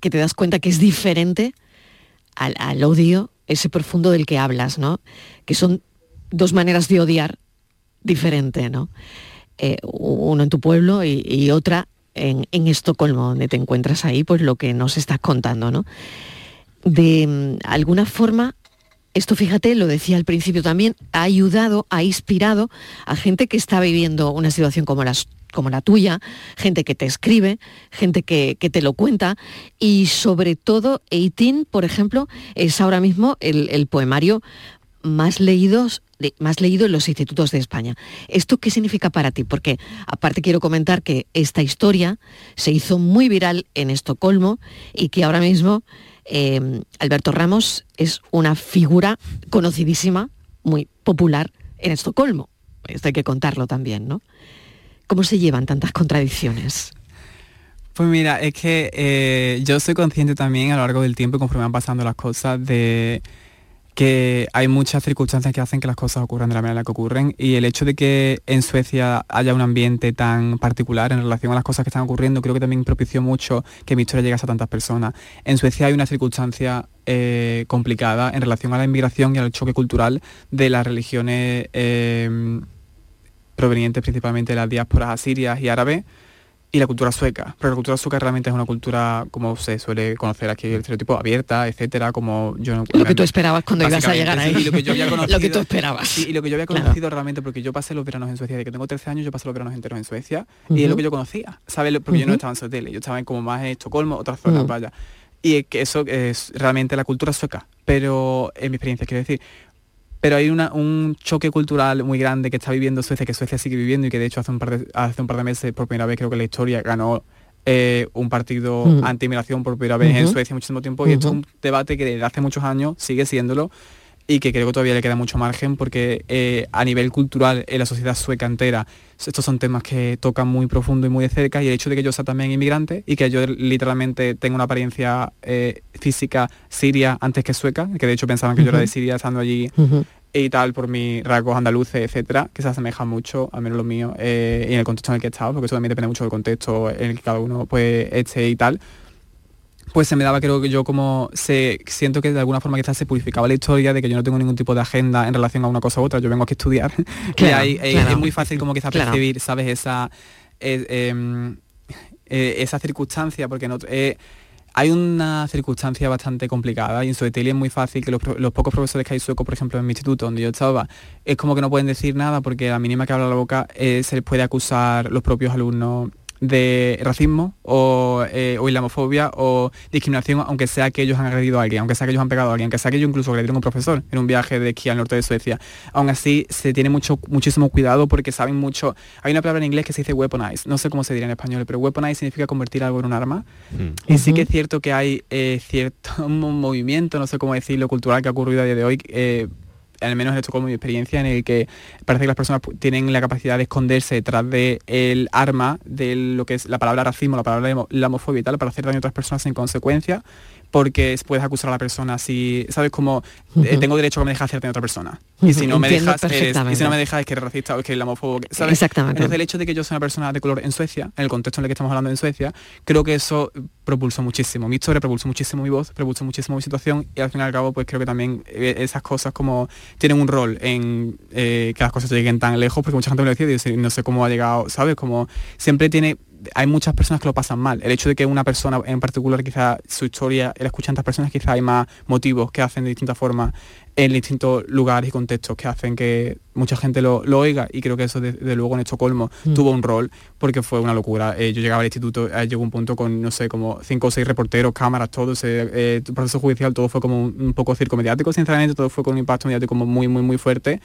Speaker 2: que te das cuenta que es diferente al, al odio, ese profundo del que hablas, ¿no? Que son dos maneras de odiar diferente, ¿no? Eh, uno en tu pueblo y, y otra en, en Estocolmo, donde te encuentras ahí, pues lo que nos estás contando, ¿no? De mm, alguna forma, esto fíjate, lo decía al principio también, ha ayudado, ha inspirado a gente que está viviendo una situación como las como la tuya, gente que te escribe, gente que, que te lo cuenta y sobre todo 18, por ejemplo, es ahora mismo el, poemario más leídos más leído en los institutos de España. ¿Esto qué significa para ti? Porque aparte quiero comentar que esta historia se hizo muy viral en Estocolmo y que ahora mismo eh, Alberto Ramos es una figura conocidísima, muy popular en Estocolmo. Esto hay que contarlo también, ¿no? ¿Cómo se llevan tantas contradicciones?
Speaker 16: Pues mira, es que eh, yo soy consciente también a lo largo del tiempo conforme van pasando las cosas de que hay muchas circunstancias que hacen que las cosas ocurran de la manera en la que ocurren y el hecho de que en Suecia haya un ambiente tan particular en relación a las cosas que están ocurriendo creo que también propició mucho que mi historia llegase a tantas personas. En Suecia hay una circunstancia eh, complicada en relación a la inmigración y al choque cultural de las religiones eh, provenientes principalmente de las diásporas asirias y árabes y la cultura sueca. Pero la cultura sueca realmente es una cultura, como se suele conocer aquí, el estereotipo abierta, etcétera, como yo no-
Speaker 2: Lo que tú esperabas cuando ibas a llegar ahí.
Speaker 16: sí, y lo que yo había <laughs>
Speaker 2: Lo
Speaker 16: conocido,
Speaker 2: que tú esperabas.
Speaker 16: Sí, y lo que yo había
Speaker 2: Claro.
Speaker 16: conocido realmente, porque yo pasé los veranos en Suecia, de que tengo 13 años, yo pasé los veranos enteros en Suecia, y es lo que yo conocía, ¿sabes? Porque yo no estaba en Södertälje, yo estaba en como más en Estocolmo, otras zonas,
Speaker 2: Mm.
Speaker 16: vaya. Y es que eso es realmente la cultura sueca, pero en mi experiencia, quiero decir, pero hay una- un choque cultural muy grande que está viviendo Suecia, que Suecia sigue viviendo y que de hecho hace un par de, hace un par de meses, por primera vez creo que en la historia, ganó eh, un partido
Speaker 2: Mm.
Speaker 16: anti-inmigración por primera vez en. Suecia muchísimo tiempo y esto es un debate que desde hace muchos años sigue siéndolo y que creo que todavía le queda mucho margen porque eh, a nivel cultural en la sociedad sueca entera estos son temas que tocan muy profundo y muy de cerca y el hecho de que yo sea también inmigrante y que yo literalmente tenga una apariencia eh, física siria antes que sueca, que de hecho pensaban que yo era de. Siria estando allí y tal por mis rasgos andaluces, etcétera, que se asemejan mucho, al menos los míos, eh, y en el contexto en el que he estado, porque eso también depende mucho del contexto en el que cada uno pues esté y tal. Pues se me daba, creo que yo como se siento que de alguna forma quizás se purificaba la historia de que yo no tengo ningún tipo de agenda en relación a una cosa u otra, yo vengo aquí a estudiar. <laughs> y
Speaker 2: Claro,
Speaker 16: ahí, eh,
Speaker 2: claro.
Speaker 16: es muy fácil como quizás
Speaker 2: Claro.
Speaker 16: percibir, ¿sabes? Esa eh, em, eh, esa circunstancia, porque no, hay una circunstancia bastante complicada y en Södertälje es muy fácil que los, los pocos profesores que hay suecos, por ejemplo, en mi instituto donde yo estaba, es como que no pueden decir nada porque a la mínima que habla la boca se les puede acusar los propios alumnos de racismo o, eh, o islamofobia o discriminación, aunque sea que ellos han agredido a alguien, aunque sea que ellos han pegado a alguien, aunque sea que ellos incluso agredieron a un profesor en un viaje de esquí al norte de Suecia. Aún así, se tiene mucho, muchísimo cuidado porque saben mucho. Hay una palabra en inglés que se dice weaponize, no sé cómo se diría en español, pero weaponize significa convertir algo en un arma. Y sí que es cierto que hay eh, cierto mo- <laughs> movimiento, no sé cómo decirlo, cultural que ha ocurrido a día de hoy, eh, al menos en esto como mi experiencia, en el que parece que las personas tienen la capacidad de esconderse detrás del arma, de lo que es la palabra racismo, la palabra la homofobia y tal, para hacer daño a otras personas en consecuencia, porque puedes acusar a la persona si, ¿sabes? Como eh, tengo derecho a que me dejes hacerte a otra persona. Y si no me dejas, eres- y si no me dejas es que eres racista o es que eres homófobo, ¿sabes?
Speaker 2: Exactamente.
Speaker 16: Entonces el hecho de que yo sea una persona de color en Suecia, en el contexto en el que estamos hablando en Suecia, creo que eso propulsó muchísimo mi historia, propulsó muchísimo mi voz, propulsó muchísimo mi situación y al fin y al cabo pues creo que también eh, esas cosas como tienen un rol en eh, que las cosas lleguen tan lejos, porque mucha gente me lo decía y sí, no sé cómo ha llegado, ¿sabes? Como siempre tiene hay muchas personas que lo pasan mal. El hecho de que una persona en particular, quizá su historia, la escuchan tantas personas, quizá hay más motivos que hacen de distintas formas en distintos lugares y contextos que hacen que mucha gente lo, lo oiga y creo que eso desde de luego en Estocolmo
Speaker 2: Mm.
Speaker 16: tuvo un rol porque fue una locura. Eh, yo llegaba al instituto, eh, llegó un punto con, no sé, como cinco o seis reporteros, cámaras, todo, ese eh, proceso judicial, todo fue como un, un poco circo mediático, sinceramente, todo fue con un impacto mediático como muy, muy, muy fuerte.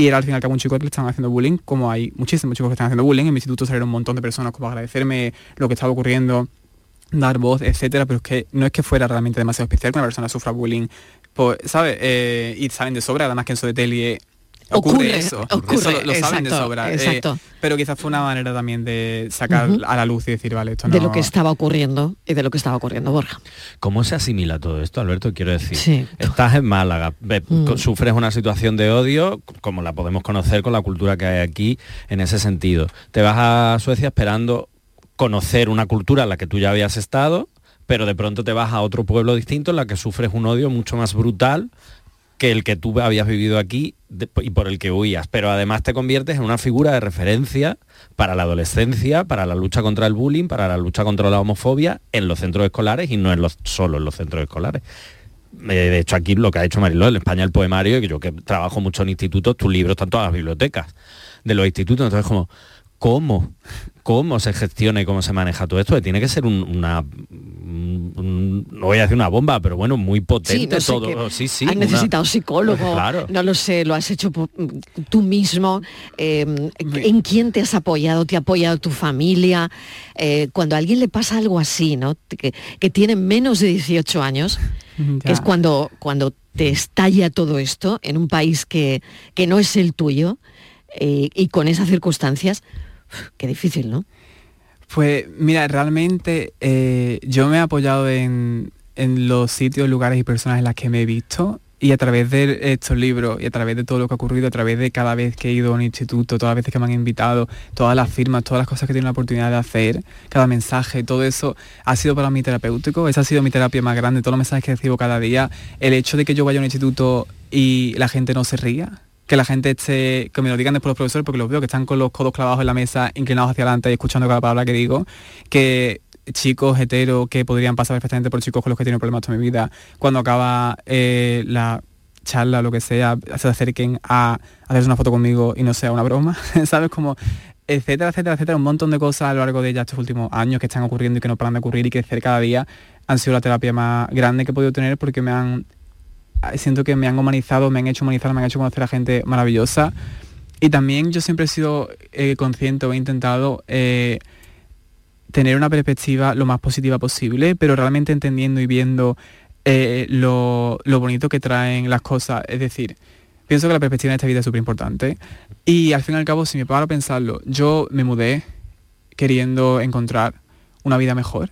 Speaker 16: Y era al fin y al un chico que le estaban haciendo bullying, como hay muchísimos chicos que están haciendo bullying. En mi instituto salieron un montón de personas como agradecerme lo que estaba ocurriendo, dar voz, etcétera, pero es que no es que fuera realmente demasiado especial que una persona sufra bullying, pues, ¿sabes? Eh, y saben de sobra, además que en su ocurre,
Speaker 2: Ocurre,
Speaker 16: eso,
Speaker 2: ocurre,
Speaker 16: eso lo, lo saben de
Speaker 2: exacto,
Speaker 16: sobra. eh,
Speaker 2: exacto.
Speaker 16: pero quizás fue una manera también de sacar a la luz y decir, vale, esto no...
Speaker 2: de lo que estaba ocurriendo y de lo que estaba ocurriendo, Borja.
Speaker 4: ¿Cómo se asimila todo esto, Alberto? Quiero decir,
Speaker 2: Sí.
Speaker 4: estás en Málaga,
Speaker 2: Mm.
Speaker 4: sufres una situación de odio, como la podemos conocer con la cultura que hay aquí, en ese sentido. Te vas a Suecia esperando conocer una cultura en la que tú ya habías estado, pero de pronto te vas a otro pueblo distinto en la que sufres un odio mucho más brutal que el que tú habías vivido aquí y por el que huías, pero además te conviertes en una figura de referencia para la adolescencia, para la lucha contra el bullying, para la lucha contra la homofobia en los centros escolares y no en los, solo en los centros escolares. Eh, De hecho, aquí lo que ha hecho Mariló en España el poemario, y yo que trabajo mucho en institutos, tus libros están todas las bibliotecas de los institutos, entonces como, ¿cómo? ¿Cómo se gestiona y cómo se maneja todo esto? Que tiene que ser un- una, un- un- no voy a decir una bomba, pero bueno, muy potente
Speaker 2: no sé
Speaker 4: todo.
Speaker 2: qué-
Speaker 4: Sí, sí.
Speaker 2: has
Speaker 4: una-
Speaker 2: necesitado psicólogo,
Speaker 4: Claro.
Speaker 2: no lo sé, lo has hecho tú mismo. eh, ¿En quién te has apoyado? ¿Te ha apoyado tu familia? Eh, cuando a alguien le pasa algo así, ¿no? Que, que tiene menos de 18 años, que es cuando, cuando te estalla todo esto en un país que, que no es el tuyo eh, y con esas circunstancias, <laughs> qué difícil, ¿no?
Speaker 16: Pues mira, realmente eh, yo me he apoyado en, en los sitios, lugares y personas en las que me he visto y a través de estos libros y a través de todo lo que ha ocurrido, a través de cada vez que he ido a un instituto, todas las veces que me han invitado, todas las firmas, todas las cosas que he la oportunidad de hacer, cada mensaje, todo eso ha sido para mí terapéutico, esa ha sido mi terapia más grande, todos los mensajes que recibo cada día, el hecho de que yo vaya a un instituto y la gente no se ría, que la gente esté, que me lo digan después los profesores, porque los veo que están con los codos clavados en la mesa, inclinados hacia adelante y escuchando cada palabra que digo, que chicos heteros que podrían pasar perfectamente por chicos con los que he problemas toda mi vida, cuando acaba eh, la charla o lo que sea, se acerquen a hacerse una foto conmigo y no sea una broma, <laughs> ¿sabes? Como etcétera, etcétera, etcétera, un montón de cosas a lo largo de ya estos últimos años que están ocurriendo y que no paran de ocurrir y que cada día han sido la terapia más grande que he podido tener porque me han siento que me han humanizado, me han hecho humanizar, me han hecho conocer a gente maravillosa. Y también yo siempre he sido eh, consciente he intentado eh, tener una perspectiva lo más positiva posible, pero realmente entendiendo y viendo eh, lo, lo bonito que traen las cosas. Es decir, pienso que la perspectiva en esta vida es súper importante. Y al fin y al cabo, si me paro a pensarlo, yo me mudé queriendo encontrar una vida mejor.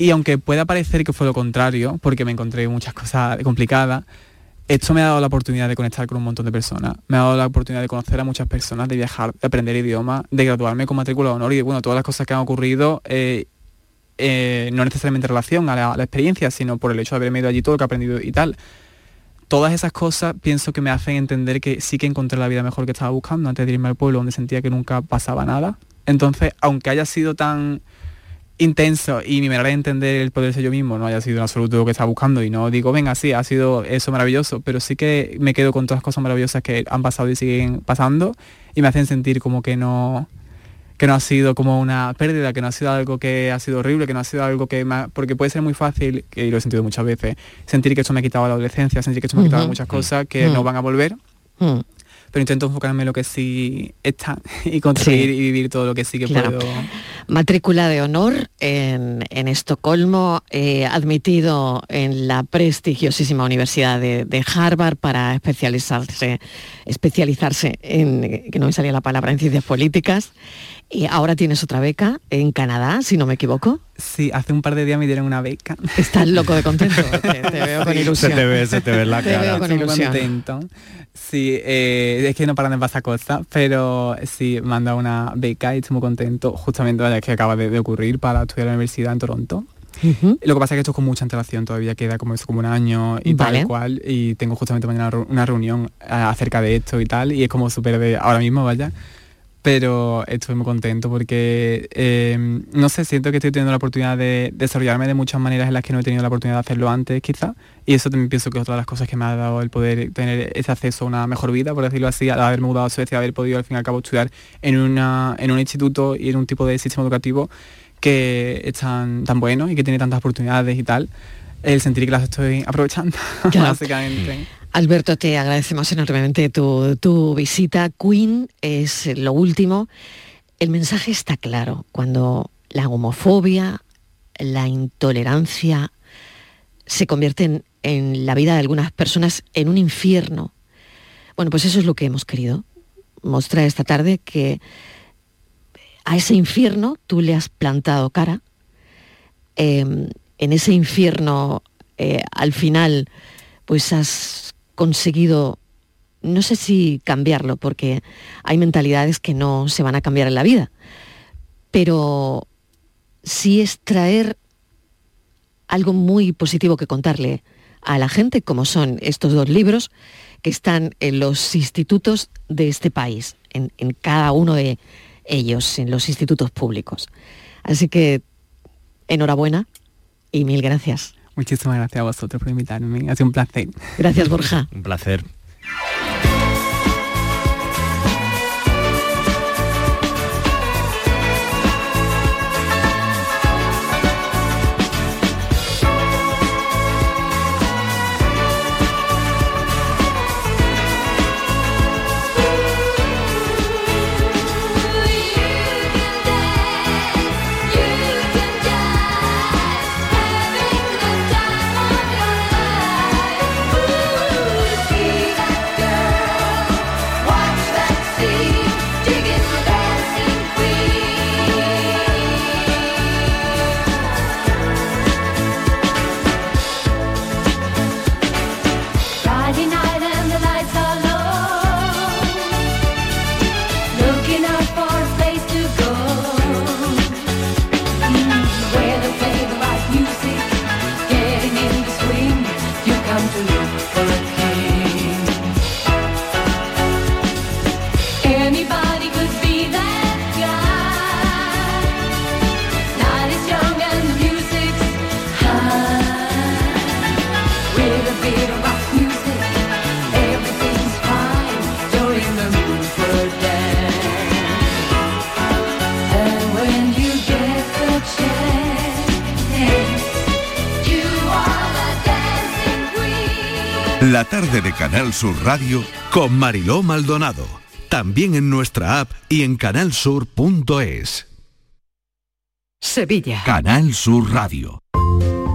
Speaker 16: Y aunque pueda parecer que fue lo contrario, porque me encontré muchas cosas complicadas, esto me ha dado la oportunidad de conectar con un montón de personas. Me ha dado la oportunidad de conocer a muchas personas, de viajar, de aprender idiomas, de graduarme con matrícula de honor y de, bueno, todas las cosas que han ocurrido, eh, eh, no necesariamente en relación a la, a la experiencia, sino por el hecho de haberme ido allí todo lo que he aprendido y tal. Todas esas cosas pienso que me hacen entender que sí que encontré la vida mejor que estaba buscando antes de irme al pueblo donde sentía que nunca pasaba nada. Entonces, aunque haya sido tan intenso y mi manera de entender el poder ser yo mismo no haya sido en absoluto lo que estaba buscando y no digo, venga, sí, ha sido eso maravilloso, pero sí que me quedo con todas las cosas maravillosas que han pasado y siguen pasando y me hacen sentir como que no que no ha sido como una pérdida, que no ha sido algo que ha sido horrible, que no ha sido algo que me ha- porque puede ser muy fácil, que lo he sentido muchas veces, sentir que esto me ha quitado la adolescencia, sentir que esto me ha quitado muchas cosas que no van a volver. Pero intento enfocarme en lo que sí está <laughs> y construir
Speaker 2: Sí.
Speaker 16: y vivir todo lo que sí que
Speaker 2: Claro.
Speaker 16: puedo.
Speaker 2: Matrícula de honor en, en Estocolmo, eh, admitido en la prestigiosísima Universidad de, de Harvard para especializarse, especializarse en, que no me salía la palabra, en ciencias políticas. Y ahora tienes otra beca en Canadá, si no me equivoco.
Speaker 16: Sí, hace un par de días me dieron una beca.
Speaker 2: Estás loco de contento, <laughs> te, te veo con ilusión.
Speaker 17: Se te ve, se te ve en la
Speaker 2: Te
Speaker 17: cara.
Speaker 2: veo con
Speaker 16: Estoy muy
Speaker 2: ilusión.
Speaker 16: contento. Sí, eh, es que no paran de pasar cosas, pero sí, me han dado una beca y estoy muy contento. Justamente vaya que acaba de, de ocurrir para estudiar en la universidad en Toronto. Lo que pasa es que esto es con mucha antelación, todavía queda como eso, como un año y
Speaker 2: Vale.
Speaker 16: tal y cual. Y tengo justamente mañana una reunión eh, acerca de esto y tal. Y es como súper de ahora mismo, vaya. Pero estoy muy contento porque, eh, no sé, siento que estoy teniendo la oportunidad de desarrollarme de muchas maneras en las que no he tenido la oportunidad de hacerlo antes, quizá. Y eso también pienso que es otra de las cosas que me ha dado el poder tener ese acceso a una mejor vida, por decirlo así, al haberme mudado a Suecia, haber podido al fin y al cabo estudiar en, una, en un instituto y en un tipo de sistema educativo que es tan, tan bueno y que tiene tantas oportunidades y tal. El sentir que las estoy aprovechando, <laughs> básicamente.
Speaker 2: Alberto, te agradecemos enormemente tu, tu visita. Queen es lo último. El mensaje está claro. Cuando la homofobia, la intolerancia se convierten en la vida de algunas personas en un infierno. Bueno, pues eso es lo que hemos querido mostrar esta tarde, que a ese infierno tú le has plantado cara. Eh, en ese infierno, eh, al final, pues has conseguido, no sé si cambiarlo, porque hay mentalidades que no se van a cambiar en la vida, pero sí es traer algo muy positivo que contarle a la gente, como son estos dos libros que están en los institutos de este país, en, en cada uno de ellos, en los institutos públicos. Así que enhorabuena y mil gracias.
Speaker 16: Muchísimas gracias a vosotros por invitarme. Ha sido un placer.
Speaker 2: Gracias, Borja.
Speaker 17: Un placer.
Speaker 10: Sur Radio con Mariló Maldonado. También en nuestra app y en canalsur.es.
Speaker 9: Sevilla.
Speaker 10: Canal Sur Radio.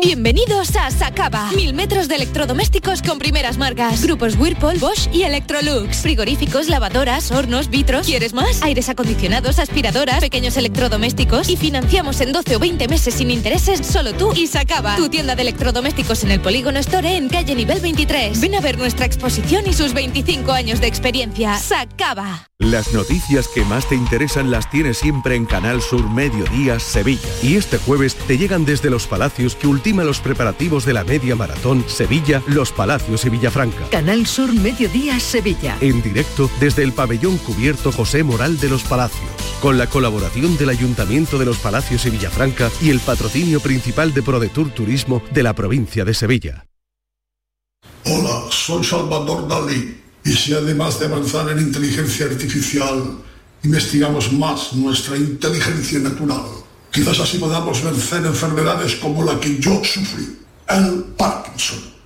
Speaker 18: Bienvenidos a Sacaba. Mil metros de electrodomésticos con primeras marcas. Grupos Whirlpool, Bosch y Electrolux. Frigoríficos, lavadoras, hornos, vitros. ¿Quieres más? Aires acondicionados, aspiradoras, pequeños electrodomésticos. Y financiamos en 12 o 20 meses sin intereses solo tú y Sacaba. Tu tienda de electrodomésticos en el Polígono Store en calle nivel 23. Ven a ver nuestra exposición y sus 25 años de experiencia. Sacaba.
Speaker 10: Las noticias que más te interesan las tienes siempre en Canal Sur Mediodía Sevilla. Y este jueves te llegan desde Los Palacios que ultima los preparativos de la media maratón Sevilla, Los Palacios y Villafranca.
Speaker 9: Canal Sur Mediodía Sevilla.
Speaker 10: En directo desde el pabellón cubierto José Moral de Los Palacios, con la colaboración del Ayuntamiento de Los Palacios y Villafranca y el patrocinio principal de ProDetour Turismo de la provincia de Sevilla.
Speaker 19: Hola, soy Salvador Dalí. Y si además de avanzar en inteligencia artificial, investigamos más nuestra inteligencia natural, quizás así podamos vencer enfermedades como la que yo sufrí, el Parkinson.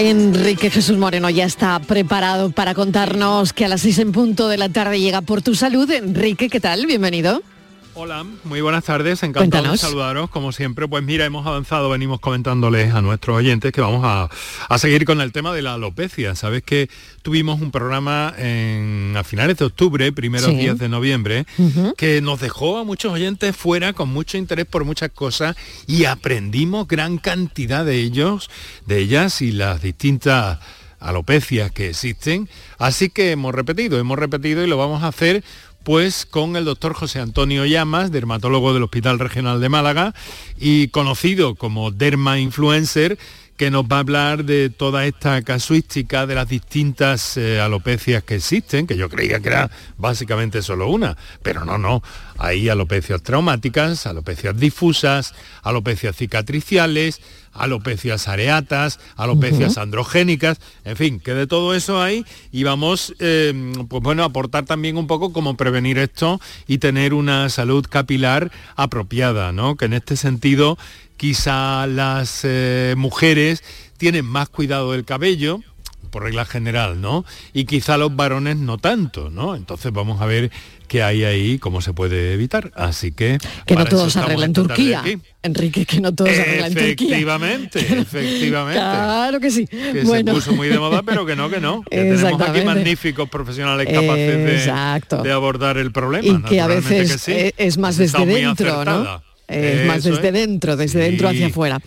Speaker 2: Enrique Jesús Moreno ya está preparado para contarnos que a las seis en punto de la tarde llega por tu salud. Enrique, ¿qué tal? Bienvenido.
Speaker 14: Hola, muy buenas tardes, encantado
Speaker 2: Cuéntanos.
Speaker 14: de saludaros como siempre. Pues mira, hemos avanzado, venimos comentándoles a nuestros oyentes que vamos a, a seguir con el tema de la alopecia. Sabes que tuvimos un programa en, a finales de octubre, primeros
Speaker 20: Sí.
Speaker 14: días de noviembre, que nos dejó a muchos oyentes fuera con mucho interés por muchas cosas y aprendimos gran cantidad de ellos, de ellas y las distintas alopecias que existen. Así que hemos repetido, hemos repetido y lo vamos a hacer pues con el doctor José Antonio Llamas, dermatólogo del Hospital Regional de Málaga y conocido como Derma Influencer, que nos va a hablar de toda esta casuística de las distintas eh, alopecias que existen, que yo creía que era básicamente solo una, pero no, no. Hay alopecias traumáticas, alopecias difusas, alopecias cicatriciales, alopecias areatas, alopecias androgénicas, en fin, que de todo eso hay y vamos, eh, pues bueno, a aportar también un poco cómo prevenir esto y tener una salud capilar apropiada, ¿no? Que en este sentido quizá las eh, mujeres tienen más cuidado del cabello, por regla general, ¿no? Y quizá los varones no tanto, ¿no? Entonces vamos a ver qué hay ahí, cómo se puede evitar. Así que...
Speaker 2: Que no todo se arregla en Turquía. Enrique, que no todo se arregla en Turquía.
Speaker 14: Efectivamente, <laughs> efectivamente.
Speaker 2: Claro que sí.
Speaker 14: Que
Speaker 2: bueno.
Speaker 14: se puso muy de moda, pero que no, que no. <laughs> Que tenemos aquí magníficos profesionales capaces de, abordar el problema.
Speaker 2: y que a veces
Speaker 14: que sí.
Speaker 2: eh, es más desde dentro, ¿no?
Speaker 14: Acertada.
Speaker 2: Es más desde
Speaker 14: es.
Speaker 2: dentro, desde dentro hacia afuera.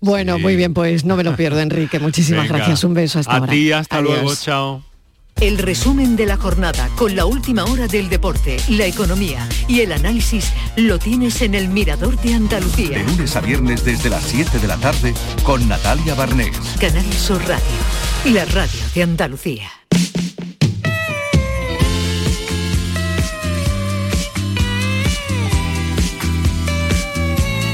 Speaker 2: Bueno, muy bien, pues no me lo pierdo, Enrique. Muchísimas
Speaker 14: Venga.
Speaker 2: gracias. Un beso hasta
Speaker 14: a
Speaker 2: ahora.
Speaker 14: ti, hasta
Speaker 2: Adiós.
Speaker 14: luego, chao.
Speaker 9: El resumen de la jornada con la última hora del deporte, la economía y el análisis lo tienes en el Mirador de Andalucía.
Speaker 8: De lunes a viernes desde las 7 de la tarde con Natalia Barnés.
Speaker 9: Canal Sur Radio, la radio de Andalucía.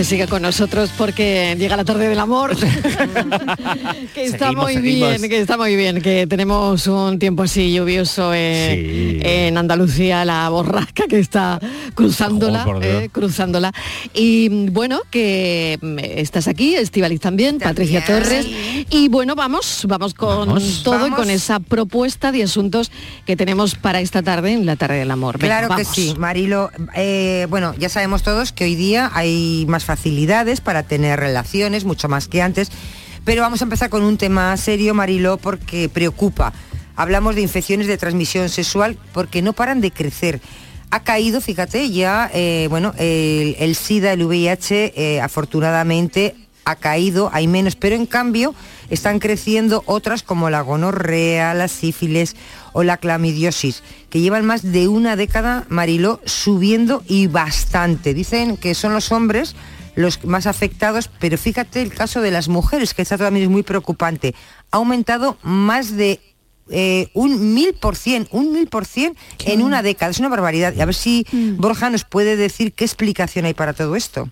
Speaker 21: Que
Speaker 2: sigue con nosotros porque llega la tarde del amor. <laughs> que está
Speaker 4: Seguimos,
Speaker 2: muy
Speaker 4: seguimos.
Speaker 2: bien, que está muy bien, que tenemos un tiempo así lluvioso en, en Andalucía, la borrasca que está cruzándola,
Speaker 4: Oh,
Speaker 2: eh, cruzándola. Y bueno, que mm, estás aquí, Estivaliz también, Patricia Torres. Y bueno, vamos, vamos con
Speaker 6: Vamos.
Speaker 2: todo y con esa propuesta de asuntos que tenemos para esta tarde en la tarde del amor. Venga,
Speaker 6: Claro que sí, Marilo. Eh, bueno, ya sabemos todos que hoy día hay más facilidades para tener relaciones, mucho más que antes. Pero vamos a empezar con un tema serio, Marilo, porque preocupa. Hablamos de infecciones de transmisión sexual porque no paran de crecer. Ha caído, fíjate, ya, eh, bueno, el, el SIDA, el VIH, eh, afortunadamente ha caído, hay menos, pero en cambio están creciendo otras como la gonorrea, la sífilis o la clamidiosis, que llevan más de una década, Mariló, subiendo y bastante. Dicen que son los hombres los más afectados, pero fíjate el caso de las mujeres, que esta también es muy preocupante. Ha aumentado más de eh, un mil por cien, un mil por cien en una década. Es una barbaridad. Y a ver si Borja nos puede decir qué explicación hay para todo esto.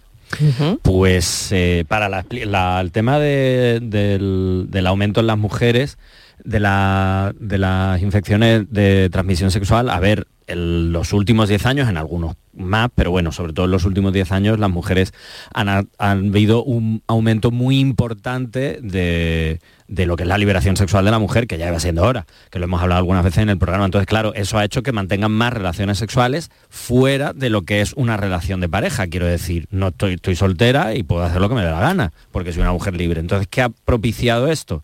Speaker 4: Pues eh, para la el tema de- del, del aumento en las mujeres, de, la- de las infecciones de transmisión sexual, a ver, en los últimos 10 años, en algunos más, pero bueno, sobre todo en los últimos 10 años, las mujeres han, ha- han un aumento muy importante de, de lo que es la liberación sexual de la mujer, que ya iba siendo hora, que lo hemos hablado algunas veces en el programa. Entonces, claro, eso ha hecho que mantengan más relaciones sexuales fuera de lo que es una relación de pareja. Quiero decir, no estoy soltera y puedo hacer lo que me dé la gana, porque soy una mujer libre. Entonces, ¿qué ha propiciado esto?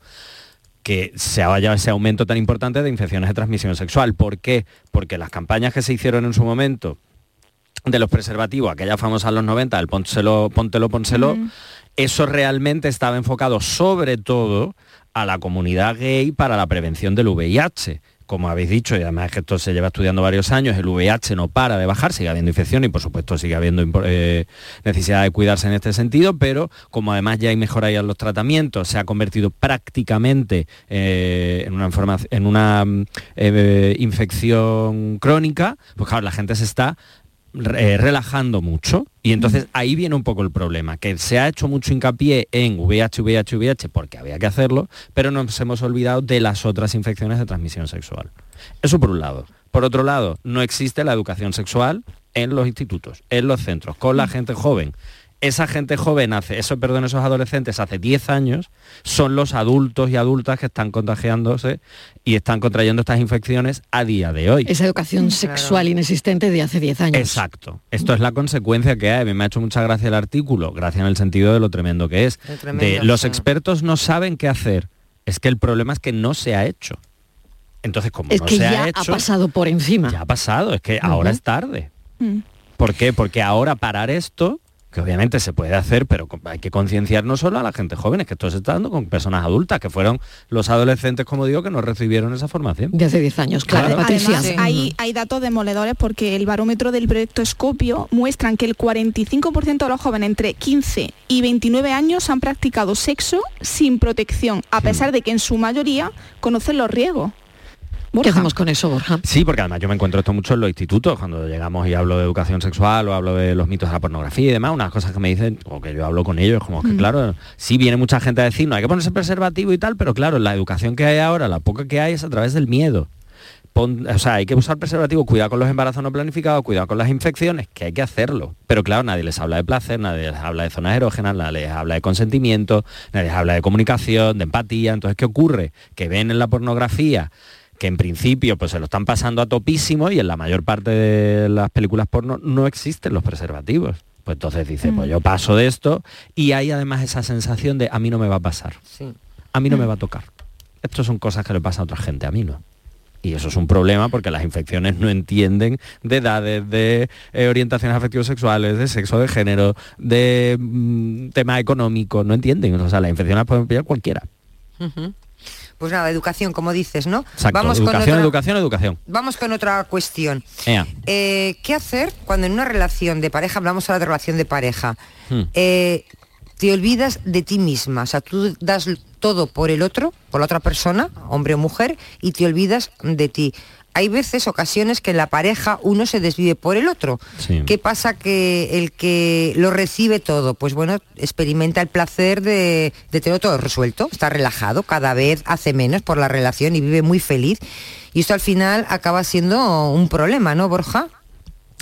Speaker 4: Que se haya ese aumento tan importante de infecciones de transmisión sexual. ¿Por qué? Porque las campañas que se hicieron en su momento de los preservativos, aquella famosa en los 90, el pónselo, póntelo, pónselo, eso realmente estaba enfocado sobre todo a la comunidad gay para la prevención del VIH. Como habéis dicho, y además que esto se lleva estudiando varios años, el VIH no para de bajar, sigue habiendo infección y por supuesto sigue habiendo eh, necesidad de cuidarse en este sentido, pero como además ya hay mejora en los tratamientos, se ha convertido prácticamente eh, en una, informa- en una mm, eh, infección crónica, pues claro, la gente se está eh, relajando mucho y entonces ahí viene un poco el problema, que se ha hecho mucho hincapié en VIH, VIH, VIH porque había que hacerlo, pero nos hemos olvidado de las otras infecciones de transmisión sexual. Eso por un lado. Por otro lado, no existe la educación sexual en los institutos, en los centros, con la gente joven. Esa gente joven hace, eso, perdón, esos adolescentes hace 10 años son los adultos y adultas que están contagiándose y están contrayendo estas infecciones a día de hoy.
Speaker 2: Esa educación sexual inexistente de hace 10 años.
Speaker 4: Exacto. Esto es la consecuencia que hay. A mí me ha hecho mucha gracia el artículo, gracia en el sentido de lo tremendo que es.
Speaker 6: Lo tremendo,
Speaker 4: de los expertos no saben qué hacer. Es que el problema es que no se ha hecho. Entonces, como
Speaker 2: Es
Speaker 4: no
Speaker 2: que
Speaker 4: se
Speaker 2: ya
Speaker 4: ha
Speaker 2: ha
Speaker 4: hecho,
Speaker 2: pasado por encima.
Speaker 4: ya ha pasado. Es que ahora es tarde. ¿Por qué? Porque ahora parar esto, que obviamente se puede hacer, pero hay que concienciar no solo a la gente joven, es que esto se está dando con personas adultas, que fueron los adolescentes, como digo, que no recibieron esa formación.
Speaker 2: De hace 10 años, claro, Patricia.
Speaker 5: Además, hay, hay datos demoledores porque el barómetro del proyecto Escopio muestran que el 45% de los jóvenes entre 15 y 29 años han practicado sexo sin protección, a pesar de que en su mayoría conocen los riesgos.
Speaker 2: ¿Qué hacemos con eso, Borja?
Speaker 4: Sí, porque además yo me encuentro esto mucho en los institutos, cuando llegamos y hablo de educación sexual o hablo de los mitos de la pornografía y demás, unas cosas que me dicen, o que yo hablo con ellos, como que
Speaker 22: Mm.
Speaker 4: claro, sí viene mucha gente a decir, no hay que ponerse preservativo y tal, pero claro, la educación que hay ahora, la poca que hay es a través del miedo. Pon- o sea, hay que usar preservativo, cuidado con los embarazos no planificados, cuidado con las infecciones, que hay que hacerlo. Pero claro, nadie les habla de placer, nadie les habla de zonas erógenas, nadie les habla de consentimiento, nadie les habla de comunicación, de empatía. Entonces, ¿qué ocurre? Que ven en la pornografía que en principio pues se lo están pasando a topísimo y en la mayor parte de las películas porno no existen los preservativos. Pues entonces dice, pues yo paso de esto y hay además esa sensación de a mí no me va a pasar, a mí no me va a <laughs> tocar. Estas son cosas que le pasa a otra gente, a mí no. Y eso es un problema porque las infecciones no entienden de edades, de eh, orientaciones afectivos sexuales, de sexo, de género, de mm, tema económico, no entienden. O sea, las infecciones las pueden pillar cualquiera.
Speaker 6: Pues nada, educación, como dices, ¿no?
Speaker 4: Exacto,
Speaker 6: Vamos
Speaker 4: educación,
Speaker 6: con otra,
Speaker 4: educación, educación.
Speaker 6: Vamos con otra cuestión. Eh, ¿Qué hacer cuando en una relación de pareja, hablamos ahora de relación de pareja,
Speaker 4: Hmm.
Speaker 6: eh, te olvidas de ti misma? O sea, tú das todo por el otro, por la otra persona, hombre o mujer, y te olvidas de ti. Hay veces, ocasiones que en la pareja uno se desvive por el otro.
Speaker 4: Sí.
Speaker 6: ¿Qué pasa que el que lo recibe todo? Pues bueno, experimenta el placer de, de tener todo resuelto, está relajado, cada vez hace menos por la relación y vive muy feliz. Y esto al final acaba siendo un problema, ¿no, Borja?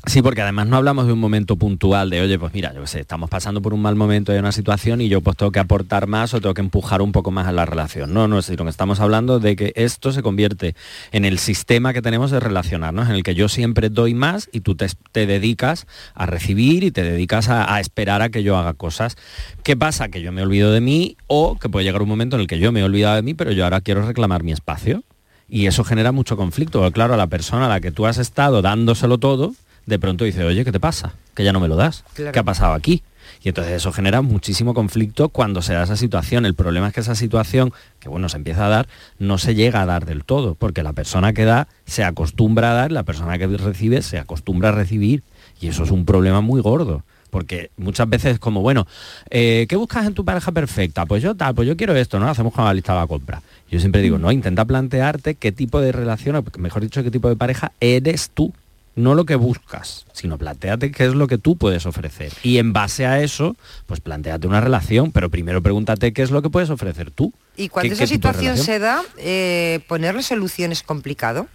Speaker 4: Sí, porque además no hablamos de un momento puntual de, oye, pues mira, yo sé, estamos pasando por un mal momento de una situación y yo pues tengo que aportar más o tengo que empujar un poco más a la relación. No, no, sino que estamos hablando de que esto se convierte en el sistema que tenemos de relacionarnos, en el que yo siempre doy más y tú te, dedicas a recibir y te dedicas a, a esperar a que yo haga cosas. ¿Qué pasa? Que yo me olvido de mí o que puede llegar un momento en el que yo me he olvidado de mí, pero yo ahora quiero reclamar mi espacio. Y eso genera mucho conflicto, claro, a la persona a la que tú has estado dándoselo todo, de pronto dice, oye, ¿qué te pasa? Que ya no me lo das.
Speaker 6: Claro.
Speaker 4: ¿Qué ha pasado aquí? Y entonces eso genera muchísimo conflicto cuando se da esa situación. El problema es que esa situación, que bueno, se empieza a dar, no se llega a dar del todo, porque la persona que da se acostumbra a dar, la persona que recibe se acostumbra a recibir. Y eso es un problema muy gordo. Porque muchas veces es como, bueno, eh, ¿qué buscas en tu pareja perfecta? Pues yo tal, pues yo quiero esto, ¿no? Hacemos con la lista de la compra. Yo siempre digo, no, intenta plantearte qué tipo de relación, o mejor dicho, qué tipo de pareja eres tú. No lo que buscas, sino planteate qué es lo que tú puedes ofrecer. Y en base a eso, pues planteate una relación, pero primero pregúntate qué es lo que puedes ofrecer tú.
Speaker 6: Y cuando
Speaker 4: ¿Qué-
Speaker 6: esa
Speaker 4: qué
Speaker 6: situación se da, eh, ponerle solución es complicado.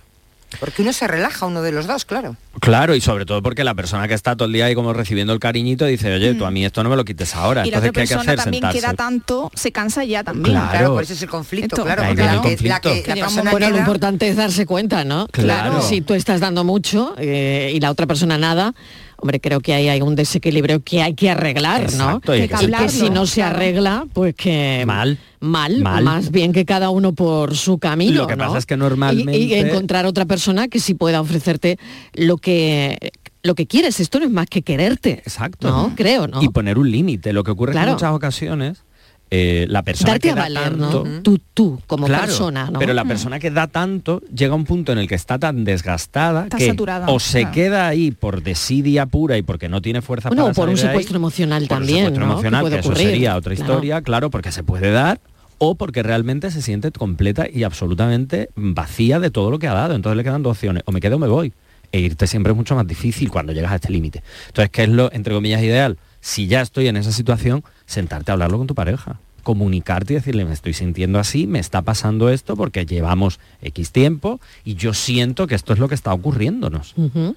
Speaker 6: Porque uno se relaja, uno de los dos, claro.
Speaker 4: Claro, y sobre todo porque la persona que está todo el día ahí como recibiendo el cariñito dice, oye, tú a mí esto no me lo quites ahora.
Speaker 5: Mm. La
Speaker 4: Entonces,
Speaker 5: otra
Speaker 4: ¿qué hay que hacer?
Speaker 5: también
Speaker 4: Sentarse.
Speaker 5: queda tanto, se cansa ya también.
Speaker 4: Claro. Claro,
Speaker 6: por eso es el conflicto,
Speaker 5: Esto-
Speaker 6: claro. Porque la,
Speaker 4: el
Speaker 6: que, la
Speaker 4: conflicto.
Speaker 6: que- la persona
Speaker 2: Bueno, lo importante es darse cuenta, ¿no?
Speaker 4: Claro.
Speaker 2: Si tú estás dando mucho eh, y la otra persona nada, hombre, creo que ahí hay un desequilibrio que hay que arreglar,
Speaker 4: Exacto,
Speaker 2: ¿no?
Speaker 4: y que
Speaker 2: que, si no se arregla, pues que
Speaker 4: Mal.
Speaker 2: mal,
Speaker 4: Mal.
Speaker 2: más bien que cada uno por su camino.
Speaker 4: Lo que
Speaker 2: ¿no?
Speaker 4: pasa es que normalmente-
Speaker 2: y, encontrar otra persona que sí pueda ofrecerte lo que lo que quieres. Esto no es más que quererte.
Speaker 4: Exacto.
Speaker 2: No, creo, ¿no?
Speaker 4: Y poner un límite. Lo que ocurre
Speaker 2: Claro.
Speaker 4: en muchas ocasiones eh, la persona
Speaker 2: Darte
Speaker 4: que
Speaker 2: a
Speaker 4: da
Speaker 2: valer,
Speaker 4: tanto,
Speaker 2: ¿no? Tú, tú, como
Speaker 4: Claro,
Speaker 2: persona, ¿no?
Speaker 4: Pero la
Speaker 2: Mm.
Speaker 4: persona que da tanto llega a un punto en el que está tan desgastada
Speaker 5: Está
Speaker 4: que
Speaker 5: saturada,
Speaker 4: o se
Speaker 5: claro.
Speaker 4: queda ahí por desidia pura y porque no tiene fuerza
Speaker 2: Bueno,
Speaker 4: para
Speaker 2: o por un
Speaker 4: ahí,
Speaker 2: secuestro emocional
Speaker 4: por un
Speaker 2: también,
Speaker 4: secuestro
Speaker 2: ¿no?
Speaker 4: emocional,
Speaker 2: que
Speaker 4: eso sería otra
Speaker 2: Claro.
Speaker 4: historia, claro, porque se puede dar o porque realmente se siente completa y absolutamente vacía de todo lo que ha dado. Entonces le quedan dos opciones, o me quedo o me voy. E irte siempre es mucho más difícil cuando llegas a este límite. Entonces, ¿qué es lo, entre comillas, ideal? Si ya estoy en esa situación, sentarte a hablarlo con tu pareja comunicarte y decirle, me estoy sintiendo así, me está pasando esto porque llevamos X tiempo y yo siento que esto es lo que está ocurriéndonos.
Speaker 2: Ujú.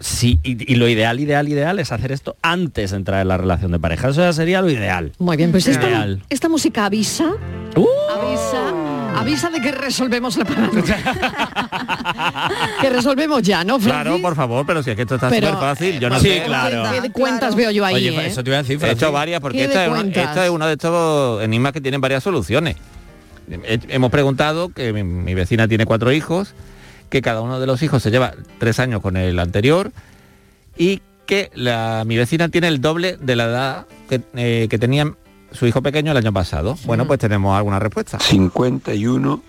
Speaker 4: Sí, y, y lo ideal, ideal, ideal es hacer esto antes de entrar en la relación de pareja. Eso ya sería lo ideal.
Speaker 2: Muy bien, pues esta,
Speaker 4: Ideal.
Speaker 2: esta música avisa,
Speaker 4: ¡Uh!
Speaker 2: avisa, avisa de que resolvemos la paranoia. <laughs> que resolvemos ya, ¿no, Francis?
Speaker 22: Claro, por favor, pero si es que esto está súper fácil. Yo no
Speaker 4: Sí,
Speaker 22: sé.
Speaker 4: claro.
Speaker 2: ¿Qué de cuentas veo yo ahí,
Speaker 4: Oye,
Speaker 2: eh?
Speaker 4: eso te iba a decir,
Speaker 22: He hecho varias porque
Speaker 2: ¿Qué de
Speaker 22: esta es, una-
Speaker 2: cuentas?
Speaker 22: esta es uno de estos enigmas que tienen varias soluciones. He- Hemos preguntado que mi, mi vecina tiene cuatro hijos, que cada uno de los hijos se lleva tres años con el anterior y que la- mi vecina tiene el doble de la edad que, eh, que tenía su hijo pequeño el año pasado. Bueno, pues tenemos alguna respuesta.
Speaker 23: 51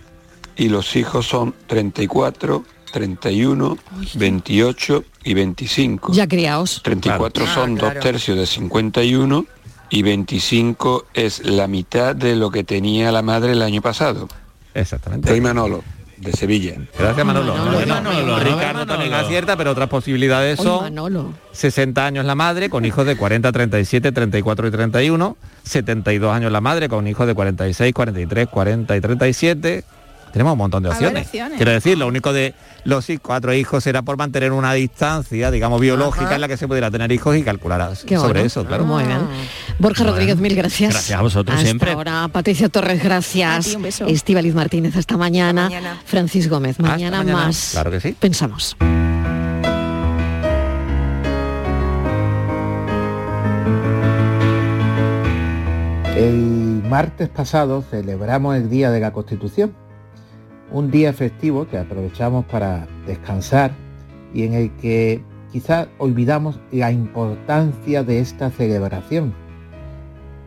Speaker 23: y los hijos son 34, 31, 28 y 25.
Speaker 2: Ya criados.
Speaker 23: 34
Speaker 2: Claro.
Speaker 23: son
Speaker 2: Ah,
Speaker 23: dos tercios de 51 y 25 es la mitad de lo que tenía la madre el año pasado.
Speaker 22: Exactamente.
Speaker 23: Soy Manolo, de Sevilla.
Speaker 22: Gracias Manolo.
Speaker 23: Manolo,
Speaker 22: Ricardo también acierta, pero otras posibilidades son
Speaker 2: Manolo.
Speaker 22: 60 años la madre con hijos de 40, 37, 34 y 31, 72 años la madre con hijos de 46, 43, 40 y 37. Tenemos un montón de
Speaker 5: ver,
Speaker 22: opciones. Quiero decir, lo único de los cuatro hijos era por mantener una distancia, digamos, biológica
Speaker 2: Ajá.
Speaker 22: en la que se pudiera tener hijos y calcular
Speaker 2: Qué
Speaker 22: sobre
Speaker 2: bueno.
Speaker 22: eso, claro.
Speaker 2: Muy bien. Borja
Speaker 22: Bueno.
Speaker 2: Rodríguez, mil gracias.
Speaker 22: Gracias a vosotros
Speaker 2: Hasta
Speaker 22: siempre.
Speaker 2: ahora, Patricia Torres, gracias.
Speaker 5: A ti, un beso.
Speaker 2: Estíbaliz Martínez, hasta mañana. Francis Gómez, mañana,
Speaker 22: mañana.
Speaker 2: más.
Speaker 22: Claro que sí.
Speaker 2: Pensamos.
Speaker 24: El martes pasado celebramos el Día de la Constitución, un día festivo que aprovechamos para descansar y en el que quizás olvidamos la importancia de esta celebración,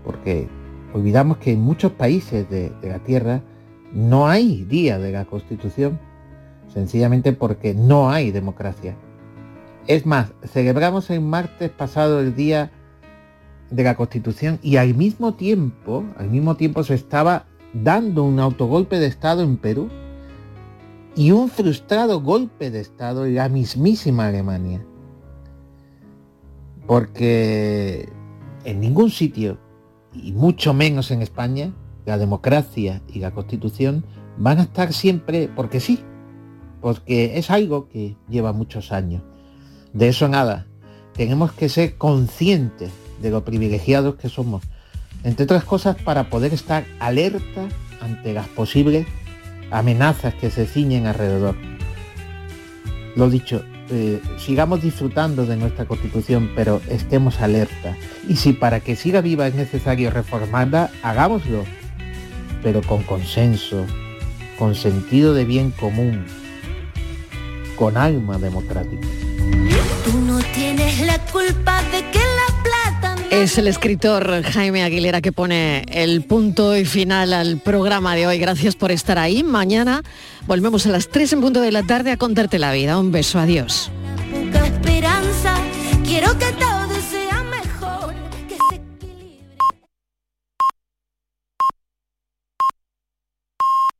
Speaker 24: porque olvidamos que en muchos países de, la Tierra no hay Día de la Constitución, sencillamente porque no hay democracia. Es más, celebramos el martes pasado el Día de la Constitución y al mismo tiempo, al mismo tiempo se estaba dando un autogolpe de Estado en Perú y un frustrado golpe de Estado en la mismísima Alemania. Porque en ningún sitio, y mucho menos en España, la democracia y la constitución van a estar siempre porque sí, porque es algo que lleva muchos años. De eso nada, tenemos que ser conscientes de lo privilegiados que somos, entre otras cosas para poder estar alerta ante las posibles amenazas que se ciñen alrededor. Lo dicho, eh, sigamos disfrutando de nuestra constitución, pero estemos alerta. Y si para que siga viva es necesario reformarla, hagámoslo, pero con consenso, con sentido de bien común, con alma democrática.
Speaker 2: Es el escritor Jaime Aguilera que pone el punto y final al programa de hoy. Gracias por estar ahí. Mañana volvemos a las 3 en punto de la tarde a contarte la vida. Un beso, adiós.